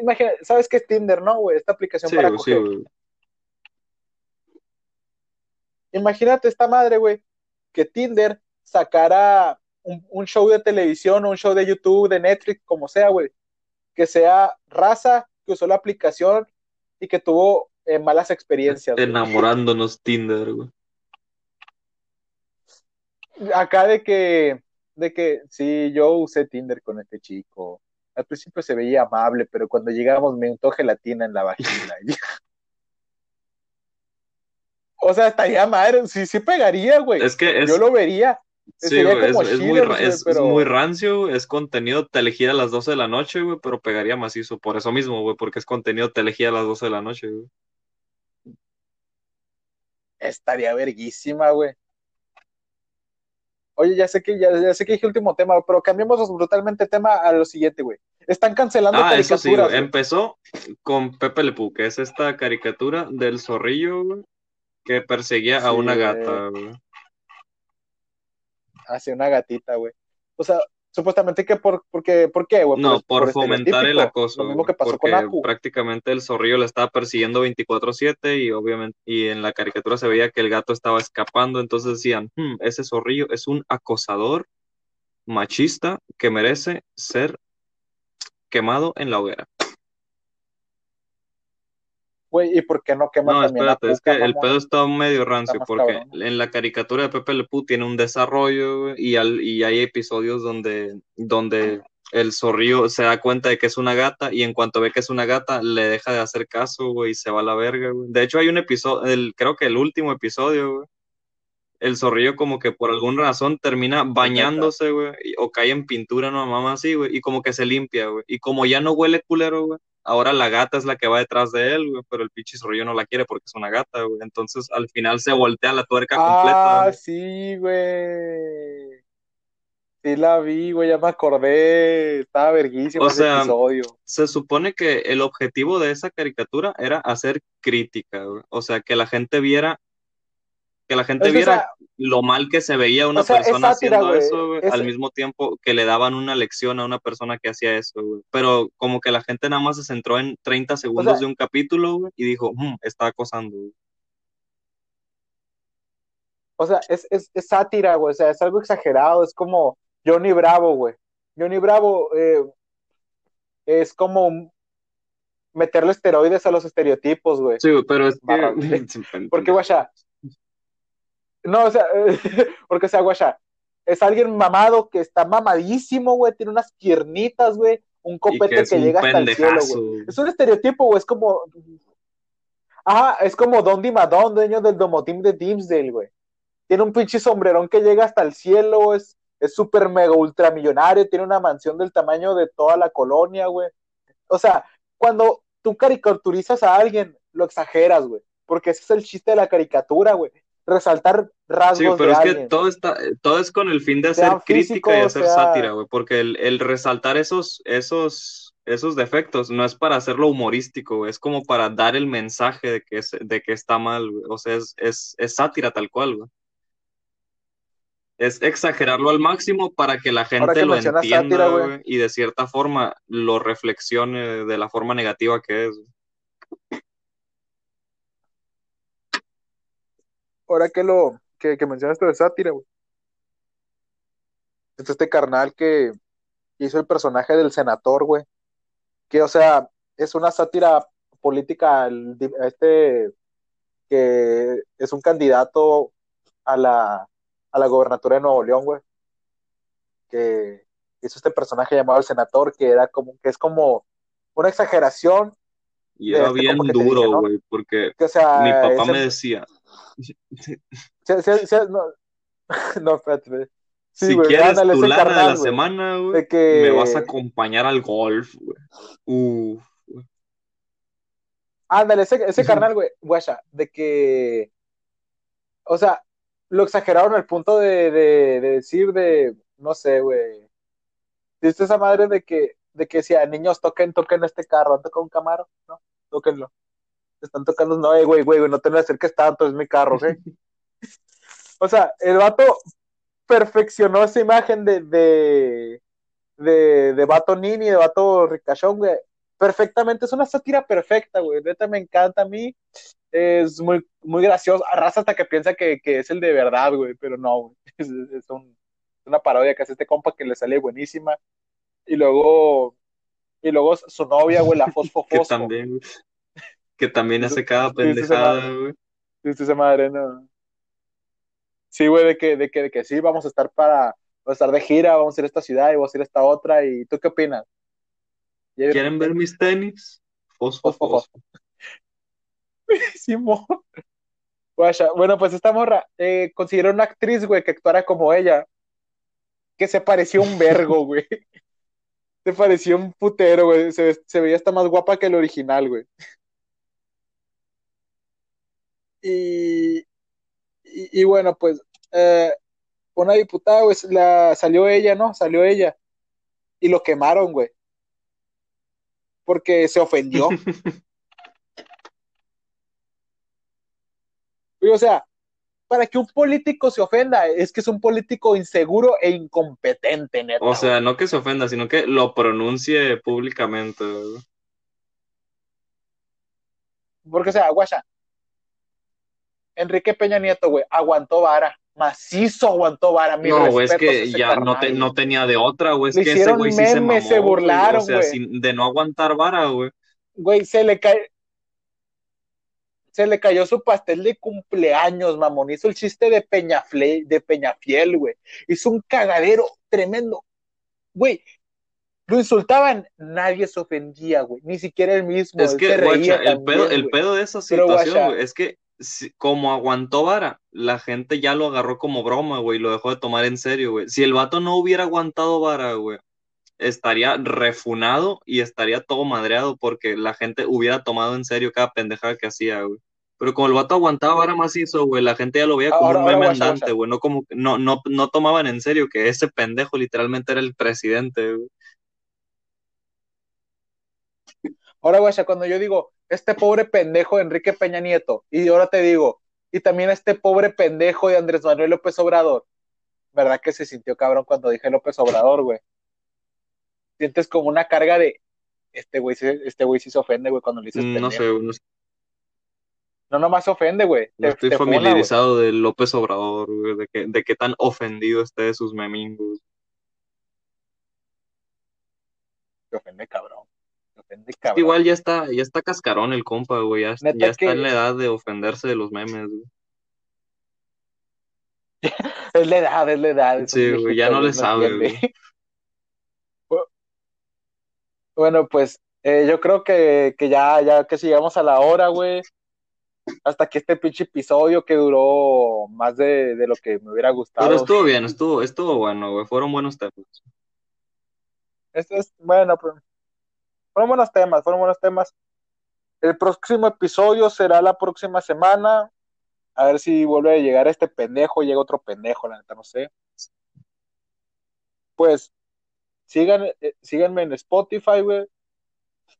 imagina, ¿sabes qué es Tinder, no, güey? Esta aplicación para coger. Imagínate esta madre, güey, que Tinder sacara un, show de televisión, un show de YouTube, de Netflix, como sea, güey, que sea raza que usó la aplicación y que tuvo eh, malas experiencias. Enamorándonos Tinder, güey. Acá de que de que sí, yo usé Tinder con este chico. Al principio se veía amable, pero cuando llegamos me untó gelatina en la vagina. [LAUGHS] o sea, estaría madre, sí, sí pegaría, güey. Es que yo lo vería. Sí, es, muy, es, muy, rancio, es contenido te a las 12 de la noche, güey, pero pegaría macizo, por eso mismo, güey, porque es contenido te a las 12 de la noche, güey. Estaría verguísima, güey. Oye, ya sé que ya, sé que dije último tema, pero cambiemos brutalmente tema a lo siguiente, güey. Están cancelando ah, Eso sí, empezó con Pepe Le que es esta caricatura del zorrillo, güey, que perseguía a una gata, güey. Hacia una gatita, güey. O sea, supuestamente que por, porque, ¿por qué? No, por, fomentar el acoso. Lo mismo que pasó porque con prácticamente el zorrillo le estaba persiguiendo 24/7 y obviamente, y en la caricatura se veía que el gato estaba escapando, entonces decían, hmm, ese zorrillo es un acosador machista que merece ser quemado en la hoguera. Güey, ¿y por qué no queman No, espérate, es que el pedo está medio rancio, porque en la caricatura de Pepe Le Pew tiene un desarrollo y, y hay episodios donde, donde el zorrillo se da cuenta de que es una gata y en cuanto ve que es una gata le deja de hacer caso, güey, y se va a la verga, güey. De hecho hay un episodio, el, creo que el último episodio, güey, el zorrillo como que por alguna razón termina bañándose, güey, o cae en pintura, no mamá así, güey, y como que se limpia, güey. Y como ya no huele culero, güey, ahora la gata es la que va detrás de él, güey, pero el pinche zorrillo no la quiere porque es una gata, güey. Entonces al final se voltea la tuerca completa. Ah, sí, güey. Sí la vi, güey, ya me acordé. Estaba verguísimo o sea, episodio. Se supone que el objetivo de esa caricatura era hacer crítica, güey. O sea, que la gente viera que la gente viera lo mal que se veía una persona haciendo eso, al mismo tiempo que le daban una lección a una persona que hacía eso, Pero como que la gente nada más se centró en 30 segundos de un capítulo, y dijo, mm, está acosando, O sea, es, es, sátira, güey, o sea, es algo exagerado, es como Johnny Bravo, güey. Johnny Bravo eh, es como meterle esteroides a los estereotipos, güey. Sí, pero es que... [LAUGHS] Porque, güey, no, o sea, [LAUGHS] porque, o sea, guacha, es alguien mamado que está mamadísimo, güey, tiene unas piernitas, güey, un copete que, llega hasta el cielo, güey. Es un estereotipo, güey, es como. Ajá, es como Don Dimadón, dueño del Domotim de Dimsdale, güey. Tiene un pinche sombrerón que llega hasta el cielo, es es súper mega ultramillonario, tiene una mansión del tamaño de toda la colonia, güey. O sea, cuando tú caricaturizas a alguien, lo exageras, güey. Porque ese es el chiste de la caricatura, güey resaltar rasgos. Sí, pero es que todo está, todo es con el fin de hacer crítica y hacer sátira, güey, porque el, resaltar esos, esos, esos defectos no es para hacerlo humorístico, es como para dar el mensaje de que, de que está mal, güey. o sea, es, es, es sátira tal cual, güey. Es exagerarlo al máximo para que la gente lo entienda y de cierta forma lo reflexione de la forma negativa que es. Ahora que lo, que, que mencionas de sátira, güey. Es este carnal que hizo el personaje del senador, güey. Que, o sea, es una sátira política, este, que es un candidato a la, a la gobernatura de Nuevo León, güey. Que hizo este personaje llamado el senador, que era como, que es como una exageración. Y era bien duro, güey, porque mi papá me decía, no, [LAUGHS] no, espérate, si güey, quieres tu ese lana de carnal, la semana, güey, De que- me vas a acompañar al golf, güey. Uf. Ándale, ese, ese carnal, güey, guacha, de que, o sea, lo exageraron al punto de, de, de decir de, no sé, güey, ¿viste esa madre de que, de que decía, niños, toquen, toquen este carro, ¿han tocado un Camaro? No, tóquenlo. Están tocando, no, eh, güey, güey, güey, no te me acerques tanto, es mi carro, ¿ok? [LAUGHS] o sea, el vato perfeccionó esa imagen de, de, de, de vato nini, de vato ricachón, güey, perfectamente, es una sátira perfecta, güey, neta me encanta a mí, es muy, muy gracioso, arrasa hasta que piensa que, que es el de verdad, güey, pero no, güey, [LAUGHS] es, es un- una parodia que hace este compa que le sale buenísima, y luego, y luego su novia, güey, la [LAUGHS] Fosfo Que Fosfo, también, güey, que también hace cada pendejada, güey. ¿Viste esa madre, no? Sí, güey, de que, de que, de que sí, vamos a estar para, vamos a estar de gira, vamos a ir a esta ciudad y vamos a ir a esta otra, y ¿tú qué opinas? Y ¿Quieren ver mis tenis? Fosfo, Fosfo. Simón. Bueno, pues esta morra eh, consiguieron una actriz, güey, que actuara como ella, que se parecía un vergo, [LAUGHS] güey. Se parecía un putero, güey. Se, se veía hasta más guapa que el original, güey. Y, y, y bueno, pues eh, una diputada, güey, la, salió ella, ¿no? Salió ella. Y lo quemaron, güey. Porque se ofendió. [LAUGHS] O sea, para que un político se ofenda, es que es un político inseguro e incompetente, neta. O sea, no que se ofenda, sino que lo pronuncie públicamente, güey. güey. Porque, o sea, guacha, Enrique Peña Nieto, güey, aguantó vara, macizo aguantó vara. mis No, güey, es que ya no, te- no tenía de otra, güey. Es Le que ese güey sí se mamó, se güey. burlaron, O sea, sin- de no aguantar vara, güey. Güey, se le cae. Se le cayó su pastel de cumpleaños, mamón. Hizo el chiste de Peñafle, de Peñafiel, güey. Hizo un cagadero tremendo. Güey, lo insultaban, nadie se ofendía, güey. Ni siquiera él mismo. Es él que, se reía guacha, el pedo, el pedo de esa situación, güey, es que si- como aguantó vara, la gente ya lo agarró como broma, güey, y lo dejó de tomar en serio, güey. Si el vato no hubiera aguantado vara, güey, estaría refunado y estaría todo madreado porque la gente hubiera tomado en serio cada pendejada que hacía, güey. Pero como el vato aguantaba vara macizo, güey, la gente ya lo veía como Ahora- un meme andante, güey, no como, no, no, no tomaban en serio que ese pendejo literalmente era el presidente, güey. Ahora, güey, cuando yo digo, este pobre pendejo de Enrique Peña Nieto, y ahora te digo, y también este pobre pendejo de Andrés Manuel López Obrador, ¿verdad que se sintió cabrón cuando dije López Obrador, güey? Sientes como una carga de, este güey, se- este güey sí se ofende, güey, cuando le dices Mm, No sé, no, No, nomás se ofende, güey. no estoy te funa, güey. familiarizado de López Obrador, güey, de que, de qué tan ofendido esté de sus memingos. Te ofende, cabrón. Ofende, cabrón. Igual ya está, ya está cascarón el compa, güey. Ya, está que- en la edad de ofenderse de los memes, güey. [LAUGHS] Es la edad, es la edad. es Sí, güey, ya no le sabe, entiende. [LAUGHS] Bueno, pues eh, yo creo que, que ya, ya que llegamos a la hora, güey. Hasta que este pinche episodio que duró más de, de lo que me hubiera gustado. Pero estuvo bien, estuvo, estuvo bueno, güey. Fueron buenos temas. Este es, bueno, pues, fueron buenos temas, fueron buenos temas. El próximo episodio será la próxima semana. A ver si vuelve a llegar este pendejo, llega otro pendejo, la neta, no sé. Pues, sigan, eh, síganme en Spotify, güey.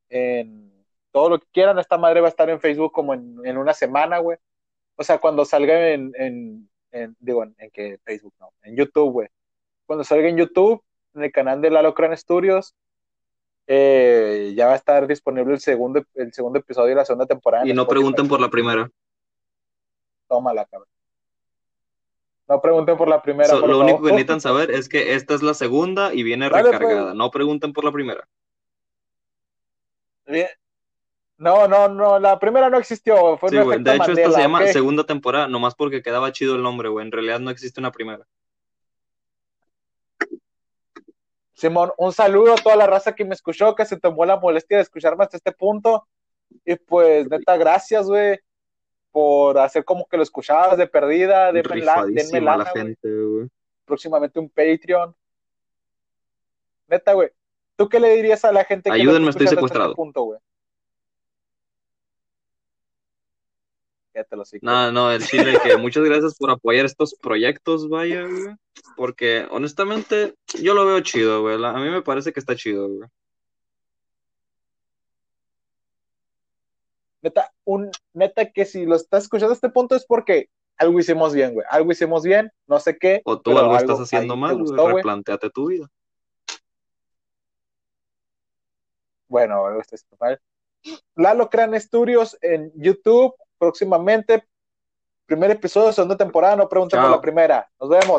En todo lo que quieran. Esta madre va a estar en Facebook como en, una semana, güey. O sea, cuando salga en- digo, en, en que Facebook, no, en YouTube, güey. Cuando salga en YouTube, en el canal de Lalo Cran Studios, eh, ya va a estar disponible el segundo, el segundo episodio de la segunda temporada. Y no Spotify. pregunten por la primera. Tómala, cabrón. No pregunten por la primera. So- por lo único que necesitan saber es que esta es la segunda y viene Dale, recargada. pues. No pregunten por la primera. Bien. No, no, no, la primera no existió. Fue Sí, un De hecho, esta Mandela, se llama segunda temporada, nomás porque quedaba chido el nombre, güey. En realidad no existe una primera. Simón, un saludo a toda la raza que me escuchó, que se tomó la molestia de escucharme hasta este punto. Y pues, neta, gracias, güey, por hacer como que lo escuchabas de perdida. Denme, la, denme la lana, güey. gente, güey. próximamente un Patreon. Neta, güey. ¿Tú qué le dirías a la gente que Ayúdenme, estoy hasta secuestrado. este punto, güey? Ya te lo sé. No, no, el chile que muchas gracias por apoyar estos proyectos, vaya, güey. Porque honestamente yo lo veo chido, güey. A mí me parece que está chido, güey. Neta, un, neta que si lo estás escuchando a este punto es porque algo hicimos bien, güey. Algo hicimos bien, no sé qué. O tú algo estás haciendo mal, güey. gustó, güey. Replanteate tu vida. Bueno, algo está haciendo mal. Lalo Cran Studios en YouTube próximamente. Primer episodio, segunda temporada, no pregunten por la primera. Nos vemos.